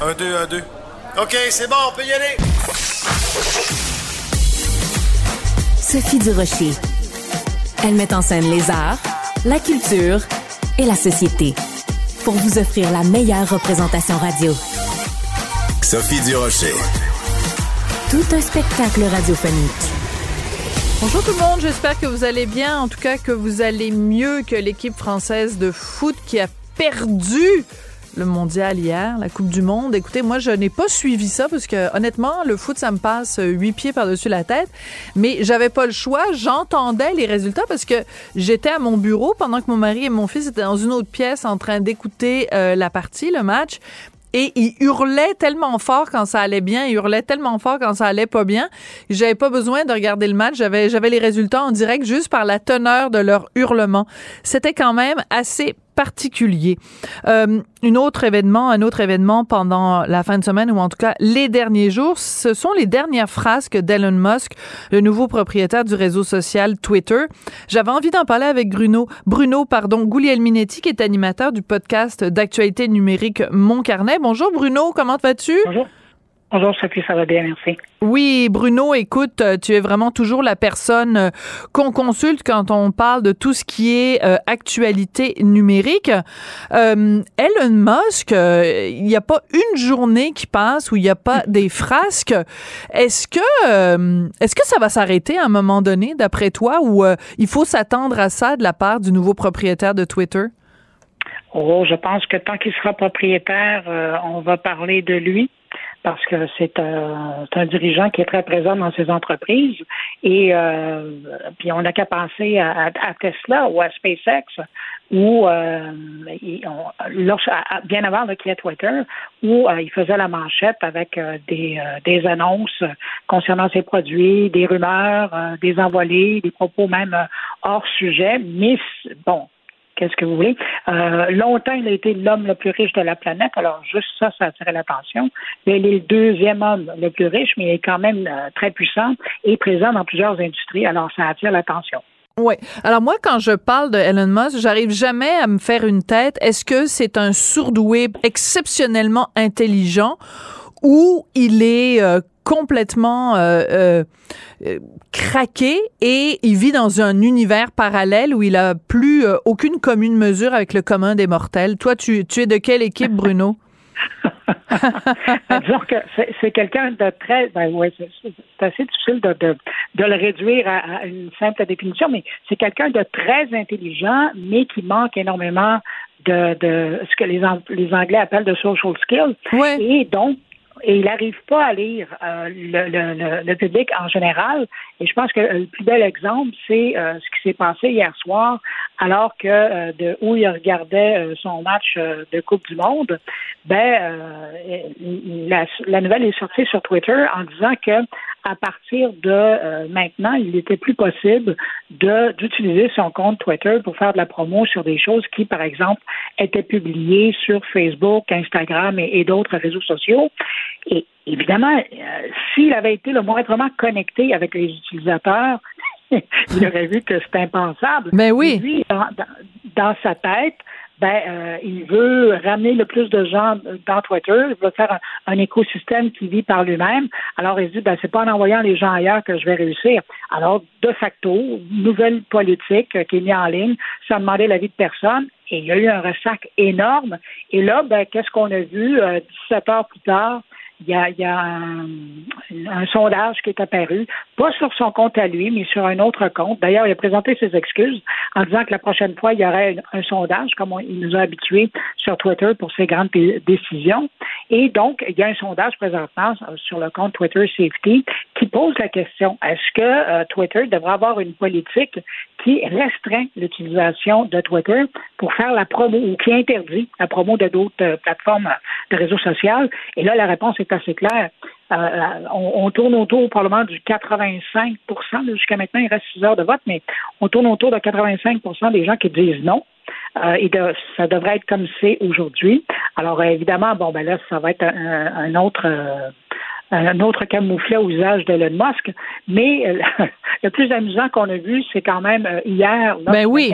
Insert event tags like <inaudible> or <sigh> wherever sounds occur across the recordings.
Un, deux, un, deux. OK, c'est bon, on peut y aller. Sophie Durocher. Elle met en scène les arts, la culture et la société pour vous offrir la meilleure représentation radio. Sophie Durocher. Tout un spectacle radiophonique. Bonjour tout le monde, j'espère que vous allez bien, en tout cas que vous allez mieux que l'équipe française de foot qui a perdu le mondial hier, la Coupe du Monde. Écoutez, moi, je n'ai pas suivi ça parce que, honnêtement, le foot, ça me passe huit pieds par-dessus la tête. Mais j'avais pas le choix. J'entendais les résultats parce que j'étais à mon bureau pendant que mon mari et mon fils étaient dans une autre pièce en train d'écouter euh, la partie, le match. Et ils hurlaient tellement fort quand ça allait bien, ils hurlaient tellement fort quand ça allait pas bien. J'avais pas besoin de regarder le match, j'avais j'avais les résultats en direct juste par la teneur de leur hurlement. C'était quand même assez particulier. Euh, autre événement, un autre événement pendant la fin de semaine ou en tout cas les derniers jours, ce sont les dernières phrases d'Elon Musk, le nouveau propriétaire du réseau social Twitter. J'avais envie d'en parler avec Bruno, Bruno pardon, Guglielminetti qui est animateur du podcast d'actualité numérique Mon Carnet. Bonjour Bruno, comment vas-tu? Bonjour. Bonjour Sophie, ça va bien, merci. Oui, Bruno, écoute, euh, tu es vraiment toujours la personne euh, qu'on consulte quand on parle de tout ce qui est euh, actualité numérique. Euh, Elon Musk, il n'y a pas une journée qui passe où il n'y a pas des frasques. Est-ce que est-ce que ça va s'arrêter à un moment donné, d'après toi, ou il faut s'attendre à ça de la part du nouveau propriétaire de Twitter? Oh, je pense que tant qu'il sera propriétaire, on va parler de lui parce que c'est un, un, dirigeant qui est très présent dans ses entreprises. Et euh, puis on n'a qu'à penser à, à, Tesla ou à SpaceX, où euh, bien avant qu'il y Twitter, où euh, il faisait la manchette avec euh, des, euh, des annonces concernant ses produits, des rumeurs, des envolées, des propos même hors sujet. Mais bon, qu'est-ce que vous voulez. Euh, longtemps, il a été l'homme le plus riche de la planète, alors juste ça, ça attirait l'attention. Il est le deuxième homme le plus riche, mais il est quand même euh, très puissant et présent dans plusieurs industries, alors ça attire l'attention. Oui. Alors moi, quand je parle de Elon Musk, j'arrive jamais à me faire une tête. Est-ce que c'est un sourdoué exceptionnellement intelligent ou il est euh, complètement euh, euh, euh, craqué et il vit dans un univers parallèle où il a plus aucune commune mesure avec le commun des mortels. Toi, tu, tu es de quelle équipe, Bruno? <laughs> <laughs> Disons que c'est quelqu'un de très. Ben ouais, c'est assez difficile de, de, de, le réduire à, une simple définition, mais c'est quelqu'un de très intelligent, mais qui manque énormément de, de ce que les, les Anglais appellent de social skills. Ouais. Et donc, et il n'arrive pas à lire euh, le, le, le, public en général. Et je pense que le plus bel exemple, c'est euh, ce qui s'est passé hier soir, alors que euh, de où il regardait son match de Coupe du Monde. Ben, la, la, nouvelle est sortie sur Twitter en disant que à partir de maintenant, il n'était plus possible d'utiliser son compte Twitter pour faire de la promo sur des choses qui, par exemple, étaient publiées sur Facebook, Instagram et d'autres réseaux sociaux. Et évidemment, euh, s'il avait été le moindrement connecté avec les utilisateurs, <laughs> il aurait vu que c'est impensable. Mais oui. Lui, dans, sa tête, ben, euh, il veut ramener le plus de gens dans Twitter, il veut faire un, écosystème qui vit par lui-même. Alors, il dit, ben, c'est pas en envoyant les gens ailleurs que je vais réussir. Alors, de facto, nouvelle politique qui est mise en ligne, sans demander l'avis de personne, et il y a eu un ressac énorme. Et là, ben, qu'est-ce qu'on a vu euh, 17 heures plus tard? Il y a, un, sondage qui est apparu, pas sur son compte à lui, mais sur un autre compte. D'ailleurs, il a présenté ses excuses en disant que la prochaine fois, il y aurait un, sondage, comme il nous a habitués sur Twitter pour ses grandes décisions. Et donc, il y a un sondage présentement sur le compte Twitter Safety qui pose la question est-ce que euh, Twitter devrait avoir une politique qui restreint l'utilisation de Twitter pour faire la promo ou qui interdit la promo de d'autres euh, plateformes de réseaux sociaux? Et là, la réponse est assez claire. Euh, on, tourne autour probablement du 85% Jusqu'à maintenant, il reste 6 heures de vote, mais on tourne autour de 85% des gens qui disent non. et ça devrait être comme c'est aujourd'hui. Alors évidemment, bon ben là, ça va être un, autre un autre camouflet au usage d'Elon Musk. Mais euh, <laughs> le plus amusant qu'on a vu, c'est quand même euh, hier, ben oui.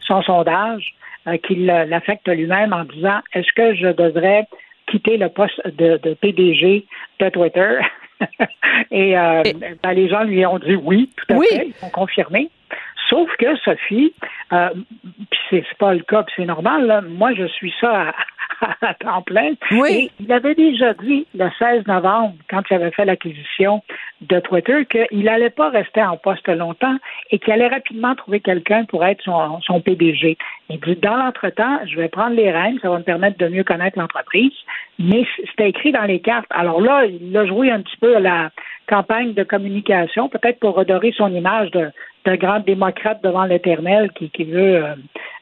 son sondage, euh, qu'il l'affecte lui-même en disant est-ce que je devrais quitter le poste de, PDG de Twitter? <laughs> Et, ben, les gens lui ont dit oui, tout à fait, ils ont confirmé. Sauf que Sophie, euh, puis c'est pas le cas, c'est normal, moi je suis ça à, <laughs> temps plein. Oui. il avait déjà dit le 16 novembre, quand il avait fait l'acquisition de Twitter, qu'il n'allait pas rester en poste longtemps et qu'il allait rapidement trouver quelqu'un pour être son, son PDG. Il dit dans l'entretemps, je vais prendre les rênes, ça va me permettre de mieux connaître l'entreprise. Mais c'était écrit dans les cartes. Alors là, il a joué un petit peu à la campagne de communication, peut-être pour redorer son image de, d'un grand démocrate devant l'éternel qui, qui veut euh,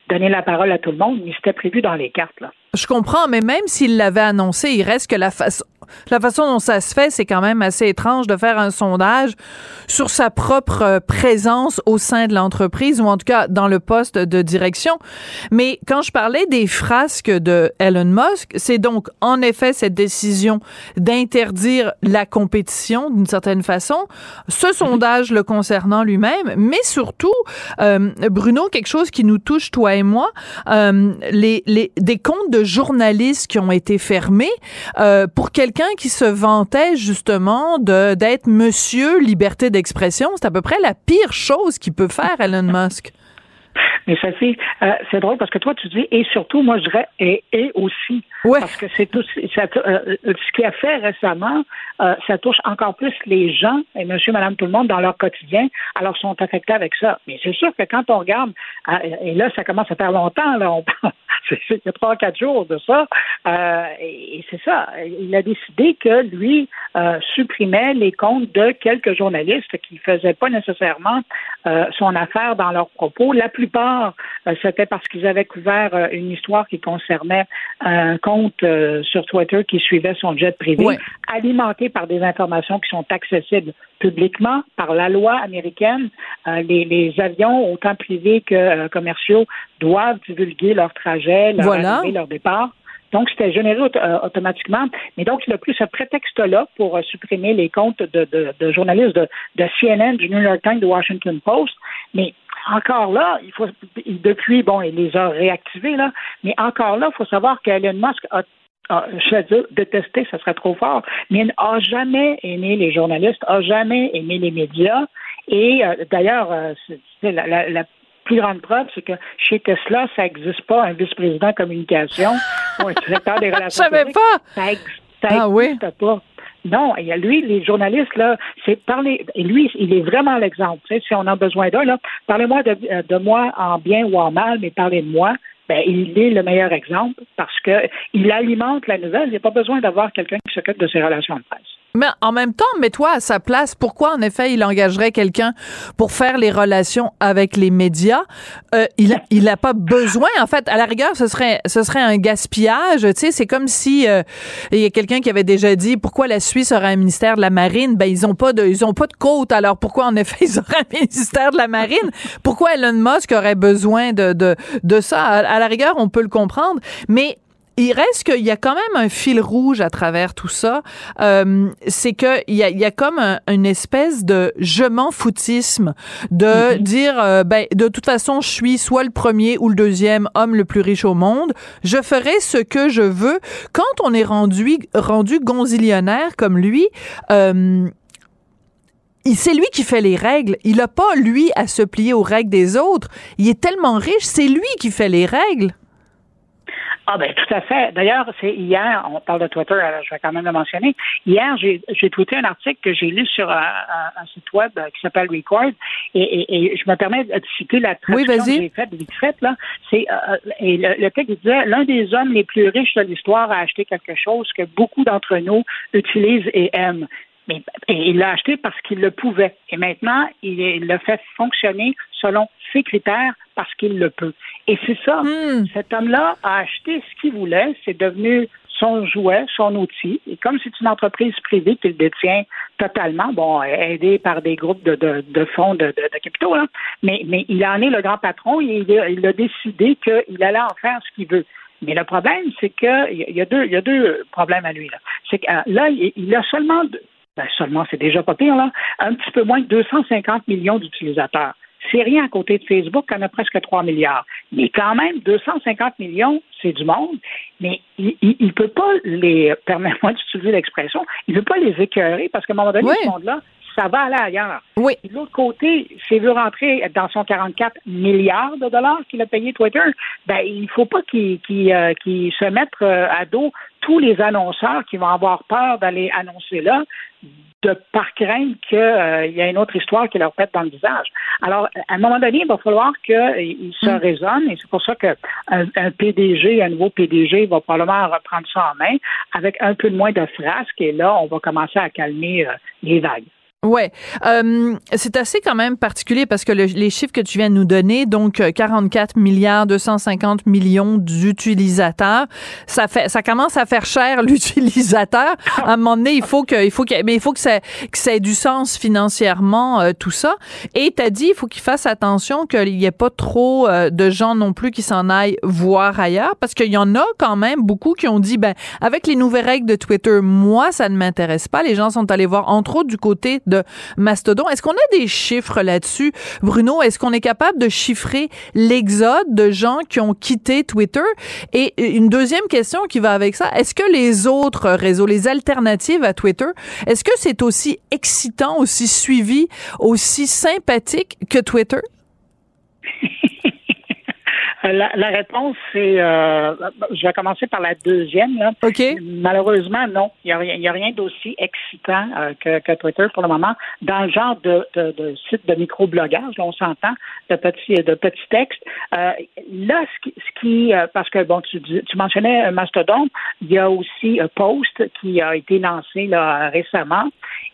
donner la parole à tout le monde, mais c'était prévu dans les cartes. Là. Je comprends, mais même s'il l'avait annoncé, il reste que la façon la façon dont ça se fait, c'est quand même assez étrange de faire un sondage sur sa propre euh, présence au sein de l'entreprise ou en tout cas dans le poste de direction. Mais quand je parlais des frasques de Elon Musk, c'est donc en effet cette décision d'interdire la compétition d'une certaine façon, ce sondage le concernant lui-même, mais surtout, euh, Bruno, quelque chose qui nous touche, toi et moi, euh, les, les, des comptes de journalistes qui ont été fermés euh, pour quelqu'un qui se vantait justement de d'être monsieur liberté d'expression. C'est à peu près la pire chose qu'il peut faire Elon Musk. Mais Sophie, euh, c'est drôle parce que toi, tu dis, et surtout, moi, je dirais, et, et aussi. Parce que c'est tout, ça, euh, ce qu'il a fait récemment, euh, ça touche encore plus les gens, et monsieur, madame, tout le monde, dans leur quotidien, alors sont affectés avec ça. Mais c'est sûr que quand on regarde, et là, ça commence à faire longtemps, là, on <laughs> c'est il y a trois, quatre jours de ça, et, c'est ça. Il a décidé que lui supprimait les comptes de quelques journalistes qui faisaient pas nécessairement son affaire dans leurs propos. La plupart, euh, c'était parce qu'ils avaient couvert euh, une histoire qui concernait un compte euh, sur Twitter qui suivait son jet privé, alimenté par des informations qui sont accessibles publiquement par la loi américaine. les, avions, autant privés que commerciaux, doivent divulguer leur trajet, leur arrivée, leur départ. Donc, c'était généré automatiquement. Mais donc, il a pris ce prétexte-là pour supprimer les comptes de, de journalistes de, CNN, du New York Times, du Washington Post. Mais encore là, il faut depuis, bon, il les a réactivés, là, mais encore là, il faut savoir qu'Elon Musk a je vais dire détester, ça serait trop fort, mais il n'a jamais aimé les journalistes, n'a jamais aimé les médias. Et euh, d'ailleurs, euh, la, plus grande preuve, c'est que chez Tesla, ça n'existe pas un vice-président communication ou un directeur des <laughs> relations. Je savais pas. Ça, n'existe ah pas. Non, et lui, les journalistes, là, c'est parler. Et lui, il est vraiment l'exemple. Si on a besoin d'un, là, parlez-moi de, euh, de moi en bien ou en mal, mais parlez de moi. Ben, il est le meilleur exemple parce que il alimente la nouvelle. Il n'y a pas besoin d'avoir quelqu'un qui s'occupe de ses relations de presse. Mais en même temps, mets-toi à sa place. Pourquoi, en effet, il engagerait quelqu'un pour faire les relations avec les médias? Euh, il il n'a pas besoin. En fait, à la rigueur, ce serait, ce serait un gaspillage. Tu sais, c'est comme si euh, il y a quelqu'un qui avait déjà dit pourquoi la Suisse aurait un ministère de la Marine. Ben, ils ont pas de, ils ont pas de côte. Alors pourquoi, en effet, <laughs> ils auraient un ministère de la Marine? Pourquoi Elon Musk aurait besoin de, de, de ça? À la rigueur, on peut le comprendre. Mais il reste qu'il y a quand même un fil rouge à travers tout ça. Euh, c'est que il y a, y a comme un- une espèce de je m'en foutisme de dire euh, ben de toute façon je suis soit le premier ou le deuxième homme le plus riche au monde. Je ferai ce que je veux. Quand on est rendu rendu gonzillionnaire comme lui. Euh, il- c'est lui qui fait les règles. Il n'a pas, lui, à se plier aux règles des autres. Il est tellement riche, c'est lui qui fait les règles. Ah ben tout à fait. D'ailleurs, c'est hier, on parle de Twitter, alors je vais quand même le mentionner. Hier, j'ai j'ai tweeté un article que j'ai lu sur un, un- un site web euh, qui s'appelle Record, et, et- et je me permets de citer la Oui, traduction vas-y. que j'ai faite vite faite là. C'est euh, et le, le texte disait l'un des hommes les plus riches de l'histoire a acheté quelque chose que beaucoup d'entre nous utilisent et aiment. Mais, et il l'a acheté parce qu'il le pouvait. Et maintenant, il, le fait fonctionner selon ses critères parce qu'il le peut. Et c'est ça. Hmm. Cet homme-là a acheté ce qu'il voulait. C'est devenu son jouet, son outil. Et comme c'est une entreprise privée qu'il détient totalement, bon, aidé par des groupes de, de, de fonds de, de, capitaux, là, mais, mais il en est le grand patron et il a, il a décidé qu'il allait en faire ce qu'il veut. Mais le problème, c'est que il y a deux, il y a deux problèmes à lui. Là. C'est que euh, là, il, a seulement, ben seulement, c'est déjà pas pire là, un petit peu moins de 250 millions d'utilisateurs. C'est rien à côté de Facebook, qui en a presque 3 milliards. Mais quand même, 250 millions, c'est du monde. Mais il ne peut pas les, permets-moi d'utiliser l'expression, il ne peut pas les écœurer parce qu'à un moment donné, Oui. ce monde-là, ça va aller ailleurs. Oui. De l'autre côté, s'il veut rentrer dans son 44 milliards de dollars qu'il a payé Twitter, ben il faut pas qu'il euh, se mette euh, à dos tous les annonceurs qui vont avoir peur d'aller annoncer là de par crainte qu'il y a une autre histoire qui leur pète dans le visage. Alors, à un moment donné, il va falloir qu'il se raisonne, et c'est pour ça qu'un un PDG, un nouveau PDG, va probablement reprendre ça en main avec un peu de moins de frasque, et là, on va commencer à calmer euh, les vagues. Ouais, euh, c'est assez quand même particulier parce que le- les chiffres que tu viens de nous donner, donc euh, 44 milliards 250 millions d'utilisateurs, ça fait, ça commence à faire cher <laughs> l'utilisateur. À un moment donné, il faut que, il faut que, mais il faut que ça, que ça ait du sens financièrement euh, tout ça. Et t'as dit, il faut qu'il fasse attention qu'il y ait pas trop euh, de gens non plus qui s'en aillent voir ailleurs parce qu'il y en a quand même beaucoup qui ont dit, ben avec les nouvelles règles de Twitter, moi ça ne m'intéresse pas. Les gens sont allés voir entre autres du côté de Mastodon. Est-ce qu'on a des chiffres là-dessus, Bruno? Est-ce qu'on est capable de chiffrer l'exode de gens qui ont quitté Twitter? Et une deuxième question qui va avec ça, est-ce que les autres réseaux, les alternatives à Twitter, est-ce que c'est aussi excitant, aussi suivi, aussi sympathique que Twitter? <laughs> La, la réponse, c'est, euh, je vais commencer par la deuxième. Là. OK. Malheureusement, non. Il n'y a, rien- il y a rien d'aussi excitant euh, que, que Twitter pour le moment dans le genre de, de, de site de microblogage. On s'entend de petits de petits textes. Euh, là, ce qui, ce qui euh, parce que bon, tu, tu mentionnais euh, Mastodon, il y a aussi euh, Post qui a été lancé là récemment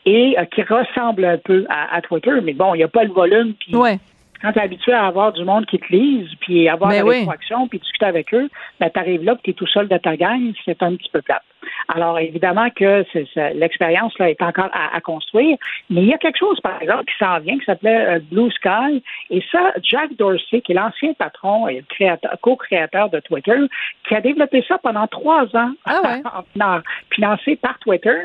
et euh, qui ressemble un peu à, à Twitter, mais bon, il n'y a pas le volume. Puis Ouais. Quand tu es habitué à avoir du monde qui te lise, puis avoir Ben la oui. rétroaction, puis discuter avec eux, ben, tu arrives là, puis tu es tout seul de ta gang, c'est un petit peu plate. Alors, évidemment que l'expérience là est encore à, à construire, mais il y a quelque chose, par exemple, qui s'en vient, qui s'appelait euh, Blue Sky, et ça, Jack Dorsey, qui est l'ancien patron et co-créateur de Twitter, qui a développé ça pendant trois ans, Ah ouais. <laughs> en- financé par Twitter,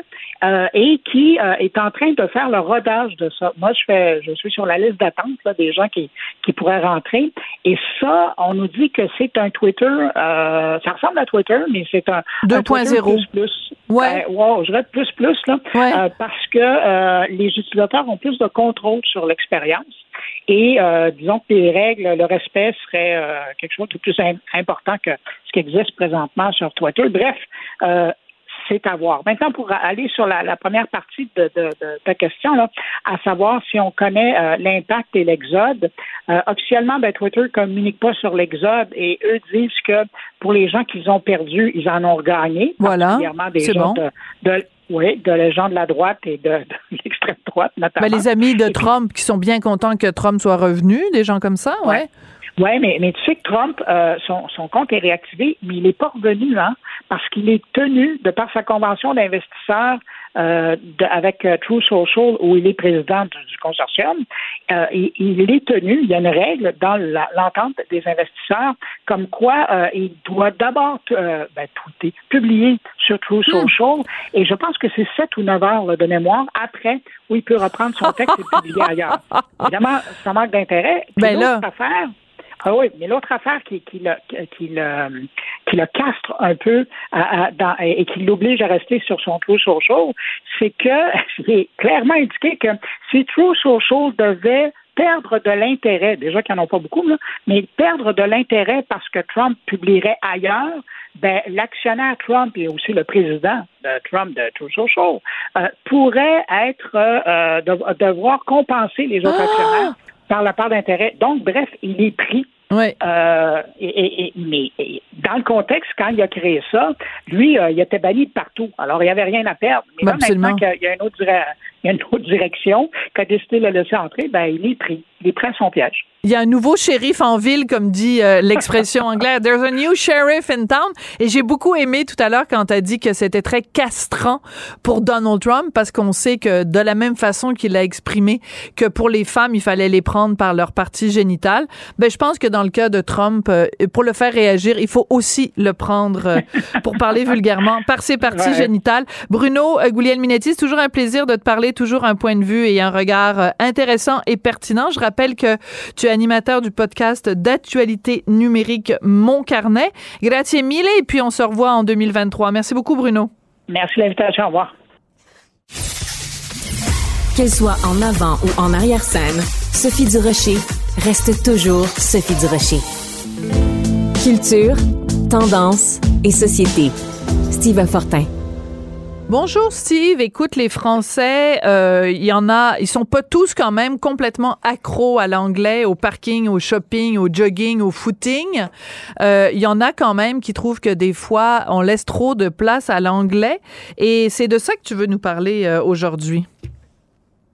euh, et qui euh, est en train de faire le rodage de ça. Moi, je fais, je suis sur la liste d'attente des gens qui, qui pourraient rentrer. Et ça, on nous dit que c'est un Twitter, euh, ça ressemble à Twitter, mais c'est un, un Twitter 2.0. plus plus. Ouais. Euh, wow, je dirais plus plus là, Ouais. euh, parce que les utilisateurs ont plus de contrôle sur l'expérience. Et disons que les règles, le respect serait quelque chose de plus im- important que ce qui existe présentement sur Twitter. Bref, c'est à voir. Maintenant, pour aller sur la, la première partie de, de- de ta question, là, à savoir si on connaît euh, l'impact et l'exode, euh, officiellement, ben, Twitter communique pas sur l'exode et eux disent que pour les gens qu'ils ont perdus, ils en ont gagné. Voilà, c'est gens bon. de, de- oui, de les gens de la droite et de, de <laughs> l'extrême droite, notamment. Ben, les amis de Et puis- Trump qui sont bien contents que Trump soit revenu, des gens comme ça, ouais. Oui, mais, mais tu sais que Trump, euh, son, son compte est réactivé, mais il n'est pas revenu, hein, parce qu'il est tenu, de par sa convention d'investisseurs euh, avec euh, True Social, où il est président du, consortium, euh, il, est tenu, il y a une règle dans l'entente des investisseurs, comme quoi il doit d'abord ben, publier sur True hmm. Social, et je pense que c'est 7 ou 9 heures de mémoire après où il peut reprendre son texte et publier ailleurs. Évidemment, ça manque d'intérêt. Ben là, affaire, ah oui, mais l'autre affaire qui, qui, le, qui, le, qui le castre un peu dans, et qui l'oblige à rester sur son True Social, c'est que <laughs> est clairement indiqué que si True Social devait perdre de l'intérêt, déjà qu'ils n'en ont pas beaucoup, là, mais perdre de l'intérêt parce que Trump publierait ailleurs, ben, l'actionnaire Trump et aussi le président de Trump de True Social euh, pourrait être euh, devoir compenser les autres ah! actionnaires par la part d'intérêt. Donc, bref, il est pris. Oui. Euh, et, mais dans le contexte, quand il a créé ça, lui, euh, il était banni de partout. Alors, il n'y avait rien à perdre. Mais là, maintenant qu'il y a une autre, il y a une autre direction, qu'a décidé de le laisser entrer, ben, il est pris. Il est pris à son piège. Il y a un nouveau shérif en ville, comme dit euh, l'expression <laughs> anglaise. There's a new sheriff in town. Et j'ai beaucoup aimé tout à l'heure quand tu as dit que c'était très castrant pour Donald Trump parce qu'on sait que de la même façon qu'il a exprimé que pour les femmes, il fallait les prendre par leur partie génitale. Ben, je pense que dans le cas de Trump, euh, pour le faire réagir, il faut aussi le prendre, euh, pour parler <laughs> vulgairement, par ses parties génitales. Bruno Guglielminetti, c'est toujours un plaisir de te parler, toujours un point de vue et un regard intéressant et pertinent. Je rappelle que tu animateur du podcast d'actualité numérique Mon Carnet. Grazie mille et puis on se revoit en 2023. Merci beaucoup Bruno. Merci de l'invitation. Au revoir. Qu'elle soit en avant ou en arrière-scène, Sophie Durocher reste toujours Sophie Durocher. Culture, tendance et société. Steve Fortin. Bonjour Steve, écoute les Français, euh, il y en a, ils sont pas tous quand même complètement accros à l'anglais, au parking, au shopping, au jogging, au footing. Euh, il y en a quand même qui trouvent que des fois on laisse trop de place à l'anglais et c'est de ça que tu veux nous parler euh, aujourd'hui.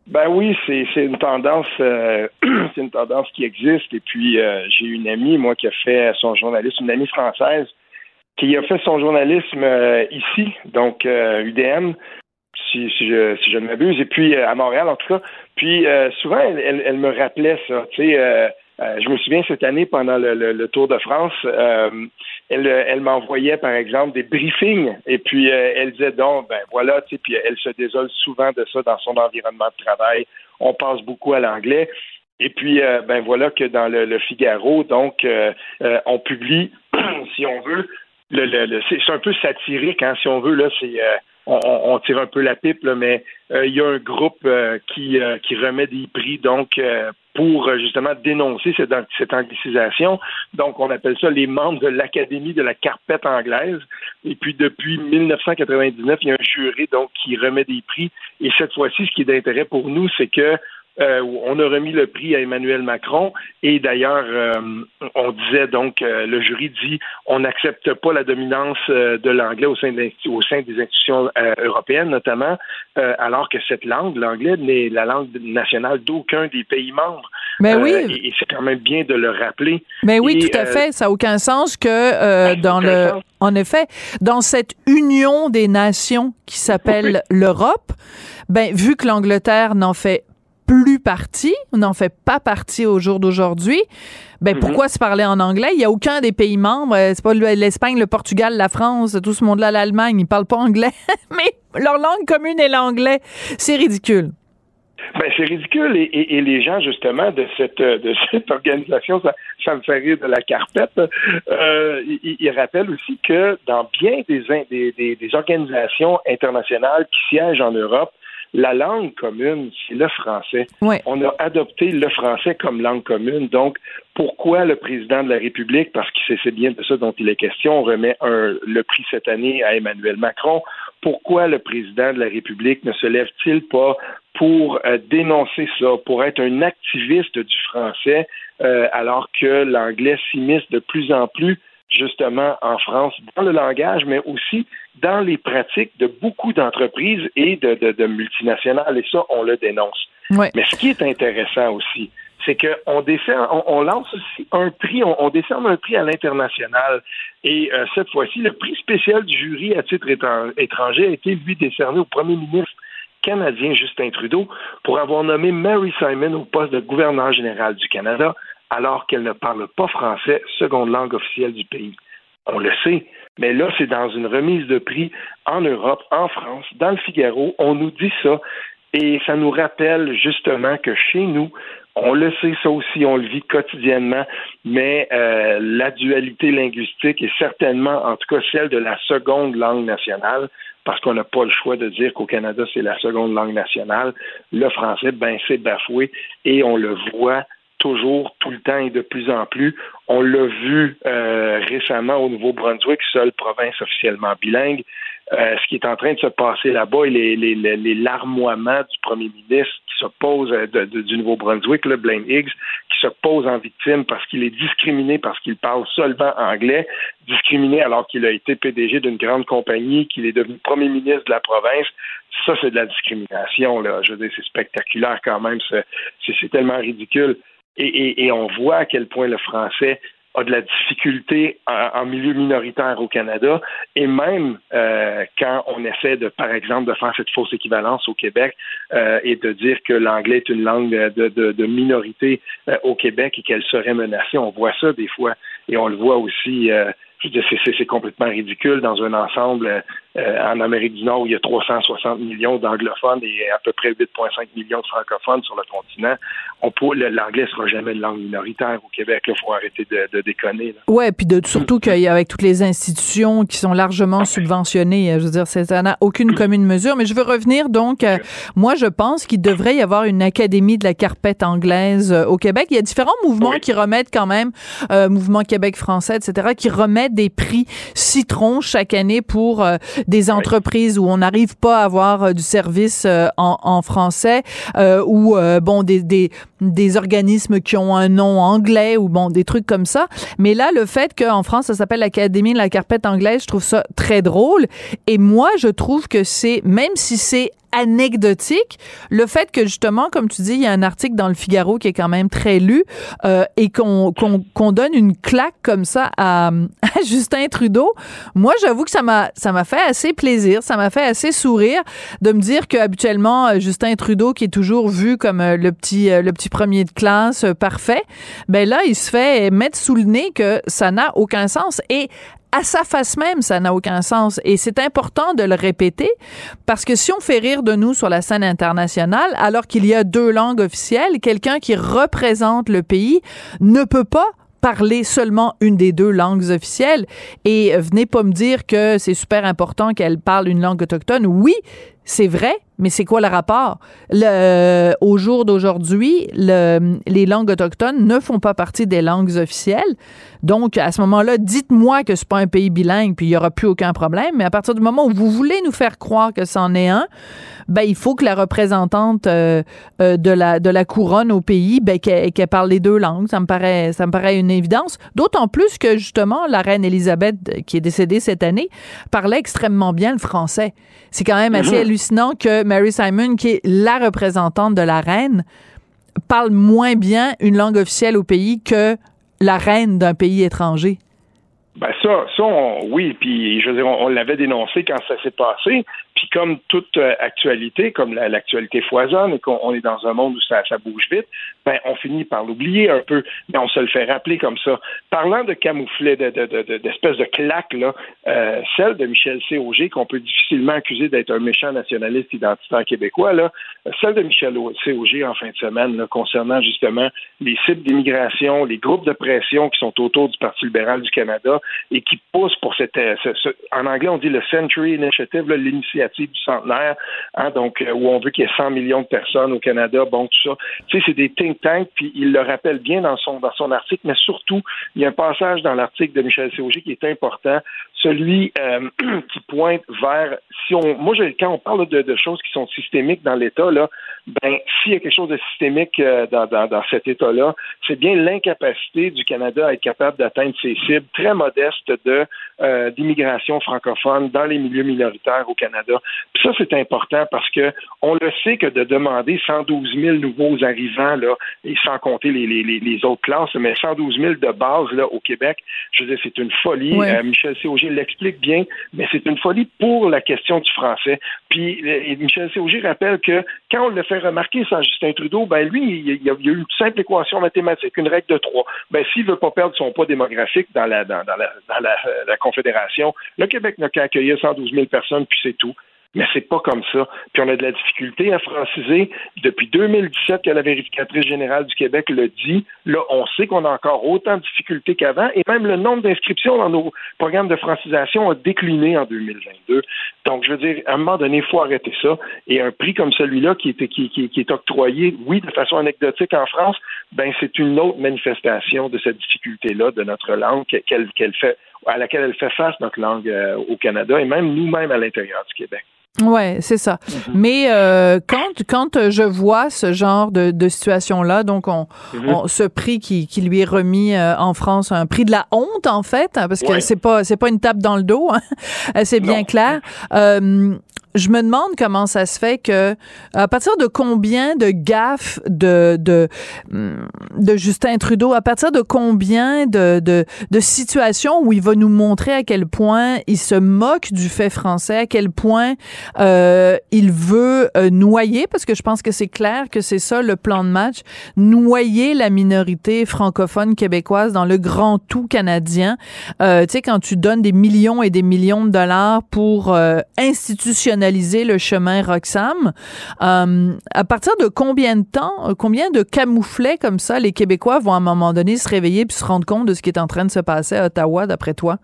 Ben oui, c'est une tendance, <clears throat> c'est une tendance qui existe. Et puis j'ai une amie, moi, qui a fait son journaliste, une amie française qui a fait son journalisme euh, ici, donc UDM, euh, si, si, je, si je ne m'abuse, et puis euh, à Montréal en tout cas. Puis souvent, elle, elle, me rappelait ça. Tu sais, je me souviens cette année pendant le, le, Tour de France, elle, elle m'envoyait par exemple des briefings, et puis elle disait donc, ben voilà, tu sais, puis elle se désole souvent de ça dans son environnement de travail. On passe beaucoup à l'anglais. Et puis, ben voilà que dans le, le Figaro, donc, on publie, <clears throat> si on veut, le, c'est un peu satirique, hein, si on veut. Là, c'est euh, on, tire un peu la pipe, mais euh, il y a un groupe euh, qui, qui remet des prix donc pour justement dénoncer cette, cette anglicisation. Donc, on appelle ça les membres de l'Académie de la carpette anglaise. Et puis, depuis 1999, il y a un jury donc qui remet des prix. Et cette fois-ci, ce qui est d'intérêt pour nous, c'est que euh, on a remis le prix à Emmanuel Macron et d'ailleurs, euh, on disait donc, euh, le jury dit, on n'accepte pas la dominance de l'anglais au sein, au sein des institutions européennes notamment, alors que cette langue, l'anglais, n'est la langue nationale d'aucun des pays membres. Mais oui. Et, c'est quand même bien de le rappeler. Mais oui, tout à fait. Ça n'a aucun sens que dans le, en effet, dans cette union des nations qui s'appelle l'Europe, ben vu que l'Angleterre n'en fait plus partie, n'en fait pas partie au jour d'aujourd'hui, ben mhm. pourquoi se parler en anglais? Il n'y a aucun des pays membres, euh, c'est pas l'Espagne, le Portugal, la France, tout ce monde-là, l'Allemagne, ils parlent pas anglais, <laughs> mais leur langue commune est l'anglais. C'est ridicule. Ben, c'est ridicule et, les gens justement de cette de <laughs> cette organisation, ça, ça me fait rire de la carpette. Euh, ils, rappellent aussi que dans bien des, des, des organisations internationales qui siègent en Europe, la langue commune, c'est le français. On a adopté le français comme langue commune. Donc, pourquoi le président de la République, parce que c'est bien de ça dont il est question, remet le prix cette année à Emmanuel Macron, pourquoi le président de la République ne se lève-t-il pas pour euh, dénoncer ça, pour être un activiste du français, euh, alors que l'anglais s'immisce de plus en plus justement en France dans le langage, mais aussi dans les pratiques de beaucoup d'entreprises et de, multinationales. Et ça, on le dénonce. Mais ce qui est intéressant aussi, c'est qu'on on, on, lance aussi un prix, on, on décerne un prix à l'international. Et euh, cette fois-ci, le prix spécial du jury à titre étranger a été, lui, décerné au premier ministre canadien Justin Trudeau pour avoir nommé Mary Simon au poste de gouverneur général du Canada alors qu'elle ne parle pas français, seconde langue officielle du pays. On le sait, mais là, c'est dans une remise de prix en Europe, en France, dans le Figaro, on nous dit ça. Et ça nous rappelle justement que chez nous, on le sait, ça aussi, on le vit quotidiennement, mais euh, la dualité linguistique est certainement, en tout cas, celle de la seconde langue nationale, parce qu'on n'a pas le choix de dire qu'au Canada, c'est la seconde langue nationale. Le français, ben, c'est bafoué, et on le voit toujours, tout le temps et de plus en plus. On l'a vu euh, récemment au Nouveau-Brunswick, seule province officiellement bilingue. Euh, ce qui est en train de se passer là-bas et les, les, les, larmoiements du premier ministre qui s'oppose euh, du Nouveau-Brunswick, le Blaine Higgs, qui se pose en victime parce qu'il est discriminé parce qu'il parle seulement anglais, discriminé alors qu'il a été PDG d'une grande compagnie, qu'il est devenu premier ministre de la province. Ça, c'est de la discrimination. Là. Je veux dire, c'est spectaculaire quand même. C'est tellement ridicule. Et, on voit à quel point le français a de la difficulté en, milieu minoritaire au Canada, et même euh, quand on essaie de, par exemple, de faire cette fausse équivalence au Québec euh, et de dire que l'anglais est une langue de, minorité euh, au Québec et qu'elle serait menacée, on voit ça des fois, et on le voit aussi c'est complètement ridicule dans un ensemble euh, en Amérique du Nord où il y a 360 millions d'anglophones et à peu près 8,5 millions de francophones sur le continent. On l'anglais ne sera jamais une langue minoritaire au Québec. Il faut arrêter de, déconner. Oui, puis de, surtout qu'avec toutes les institutions qui sont largement subventionnées, je veux dire, ça n'a aucune commune mesure. Mais je veux revenir donc, euh, moi je pense qu'il devrait y avoir une académie de la carpette anglaise euh, au Québec. Il y a différents mouvements qui remettent quand même, mouvement Québec français, etc., qui remettent des prix citron chaque année pour euh, des entreprises où on n'arrive pas à avoir euh, du service euh, en, en, français ou bon des, des, des organismes qui ont un nom anglais ou bon des trucs comme ça. Mais là, le fait qu'en France ça s'appelle l'Académie de la carpette anglaise, je trouve ça très drôle. Et moi, je trouve que c'est même si c'est anecdotique. Le fait que justement, comme tu dis, il y a un article dans le Figaro qui est quand même très lu euh, et qu'on qu'on donne une claque comme ça à, <laughs> à Justin Trudeau. Moi, j'avoue que ça m'a ça m'a fait assez plaisir, ça m'a fait assez sourire de me dire que habituellement euh, Justin Trudeau, qui est toujours vu comme euh, le petit le petit premier de classe parfait, ben là, il se fait mettre sous le nez que ça n'a aucun sens et à sa face même, ça n'a aucun sens. Et c'est important de le répéter parce que si on fait rire de nous sur la scène internationale, alors qu'il y a deux langues officielles, quelqu'un qui représente le pays ne peut pas parler seulement une des deux langues officielles. Et venez pas me dire que c'est super important qu'elle parle une langue autochtone. Oui, c'est vrai, mais c'est quoi le rapport? Le, au jour d'aujourd'hui, les langues autochtones ne font pas partie des langues officielles. Donc, à ce moment-là, dites-moi que c'est pas un pays bilingue, puis il y aura plus aucun problème. Mais à partir du moment où vous voulez nous faire croire que c'en est un, ben il faut que la représentante euh, euh, de la de la couronne au pays, ben qu'elle parle les deux langues. Ça me paraît ça me paraît une évidence. D'autant plus que justement la reine Elisabeth, qui est décédée cette année, parlait extrêmement bien le français. C'est quand même assez mhm. hallucinant que Mary Simon, qui est la représentante de la reine, parle moins bien une langue officielle au pays que la reine d'un pays étranger. Ben ça, ça oui, puis je veux dire, on l'avait dénoncé quand ça s'est passé, comme toute euh, actualité, comme l'actualité foisonne et qu'on est dans un monde où ça, bouge vite, ben on finit par l'oublier un peu, mais on se le fait rappeler comme ça. Parlant de camouflet, d'espèces de, de, là, euh, celle de Michel. Auger, qu'on peut difficilement accuser d'être un méchant nationaliste identitaire québécois, là, celle de Michel. Auger en fin de semaine, concernant justement les sites d'immigration, les groupes de pression qui sont autour du Parti libéral du Canada et qui poussent pour cette, euh, en anglais on dit le Century Initiative, l'initiative du centenaire, hein, donc euh, où on veut qu'il y ait 100 millions de personnes au Canada, bon, tout ça. Tu sais, c'est des think tanks, puis il le rappelle bien dans son, dans son article, mais surtout, il y a un passage dans l'article de Michel Sauger qui est important, celui euh, <clears throat> qui pointe vers, si on, moi, quand on parle de, choses qui sont systémiques dans l'État, là, ben s'il y a quelque chose de systémique euh, dans, dans, cet État-là, c'est bien l'incapacité du Canada à être capable d'atteindre ses cibles très modestes de d'immigration francophone dans les milieux minoritaires au Canada. Puis ça, c'est important parce que on le sait que de demander 112 000 nouveaux arrivants, là, et sans compter les, les, les autres classes, mais 112 000 de base là, au Québec, je veux dire, c'est une folie. Euh, Michel Séauger l'explique bien, mais c'est une folie pour la question du français. Puis euh, Michel Séauger rappelle que quand on le fait remarquer sans Justin Trudeau, ben lui, il y, a, eu une simple équation mathématique, une règle de trois. Ben s'il veut pas perdre son poids démographique dans la dans, la, dans la, la Confédération, le Québec n'a qu'à accueillir 112 000 personnes, puis c'est tout mais c'est pas comme ça. Puis on a de la difficulté à franciser. Depuis 2017 que la vérificatrice générale du Québec le dit, là, on sait qu'on a encore autant de difficultés qu'avant, et même le nombre d'inscriptions dans nos programmes de francisation a décliné en 2022. Donc, je veux dire, à un moment donné, il faut arrêter ça. Et un prix comme celui-là qui est, qui, qui, qui est octroyé, oui, de façon anecdotique en France, ben c'est une autre manifestation de cette difficulté-là de notre langue qu'elle fait à laquelle elle fait face notre langue euh, au Canada et même nous-mêmes à l'intérieur du Québec. Ouais, c'est ça. Mhm. Mais euh, quand quand je vois ce genre de, de situation là, donc on, Mhm. on ce prix qui, qui lui est remis euh, en France, un prix de la honte en fait, hein, parce que c'est pas c'est pas une tape dans le dos, hein, euh, c'est bien clair. Euh, je me demande comment ça se fait que à partir de combien de gaffes de de hum, de Justin Trudeau, à partir de combien de de, de situations où il va nous montrer à quel point il se moque du fait français, à quel point euh, il veut euh, noyer, parce que je pense que c'est clair que c'est ça le plan de match, noyer la minorité francophone québécoise dans le grand tout canadien. Euh, tu sais, quand tu donnes des millions et des millions de dollars pour euh, institutionnaliser le chemin Roxham, euh, à partir de combien de temps, euh, combien de camouflets comme ça les Québécois vont à un moment donné se réveiller puis se rendre compte de ce qui est en train de se passer à Ottawa, d'après toi?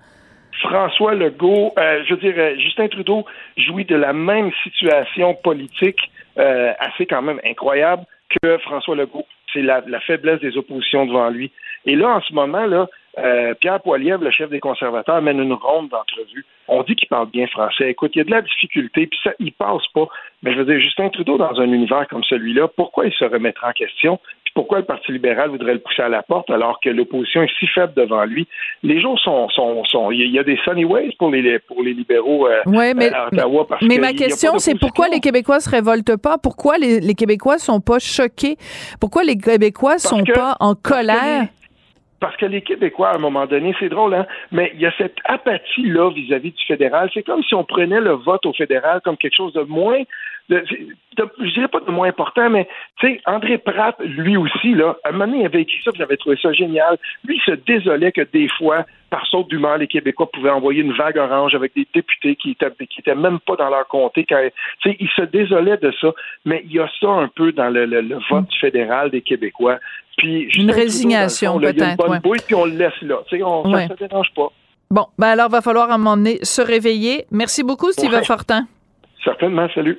François Legault, euh, je euh, Justin Trudeau jouit de la même situation politique euh, assez quand même incroyable que François Legault. C'est la, la faiblesse des oppositions devant lui. Et là, en ce moment, là, euh, Pierre Poilievre, le chef des conservateurs, mène une ronde d'entrevues. On dit qu'il parle bien français. Écoute, il y a de la difficulté, puis ça, il passe pas. Mais je veux dire, Justin Trudeau, dans un univers comme celui-là, pourquoi il se remettra en question? Puis pourquoi le Parti libéral voudrait le pousser à la porte alors que l'opposition est si faible devant lui? Les jours sont, sont, sont il y a des sunny ways pour les, pour les libéraux euh, Ouais, mais, à Ottawa parce mais que ma question, c'est pourquoi les. Québécois se révoltent pas? Pourquoi les, les Québécois sont pas choqués? Pourquoi les Québécois sont que- pas en colère? Parce que les Québécois, à un moment donné, c'est drôle, hein, mais il y a cette apathie-là vis-à-vis du fédéral. C'est comme si on prenait le vote au fédéral comme quelque chose de moins, de, de- je dirais pas de moins important, mais tu sais, André Pratt, lui aussi, là, à un moment donné, il avait écrit ça, puis j'avais trouvé ça génial. Lui, il se désolait que des fois, par saute d'humeur, les Québécois pouvaient envoyer une vague orange avec des députés qui étaient, qui étaient même pas dans leur comté. Quand, tu sais, il se désolait de ça, mais il y a ça un peu dans le, le- le vote fédéral des Québécois. Puis, Trudeau, résignation, là, Il y a une peut-être, bonne ouais. bouille, puis on le laisse là. On, Ouais. ça ne dérange pas. Bon, ben alors, va falloir à un moment donné se réveiller. Merci beaucoup, Steve Ouais. Fortin. Certainement, salut.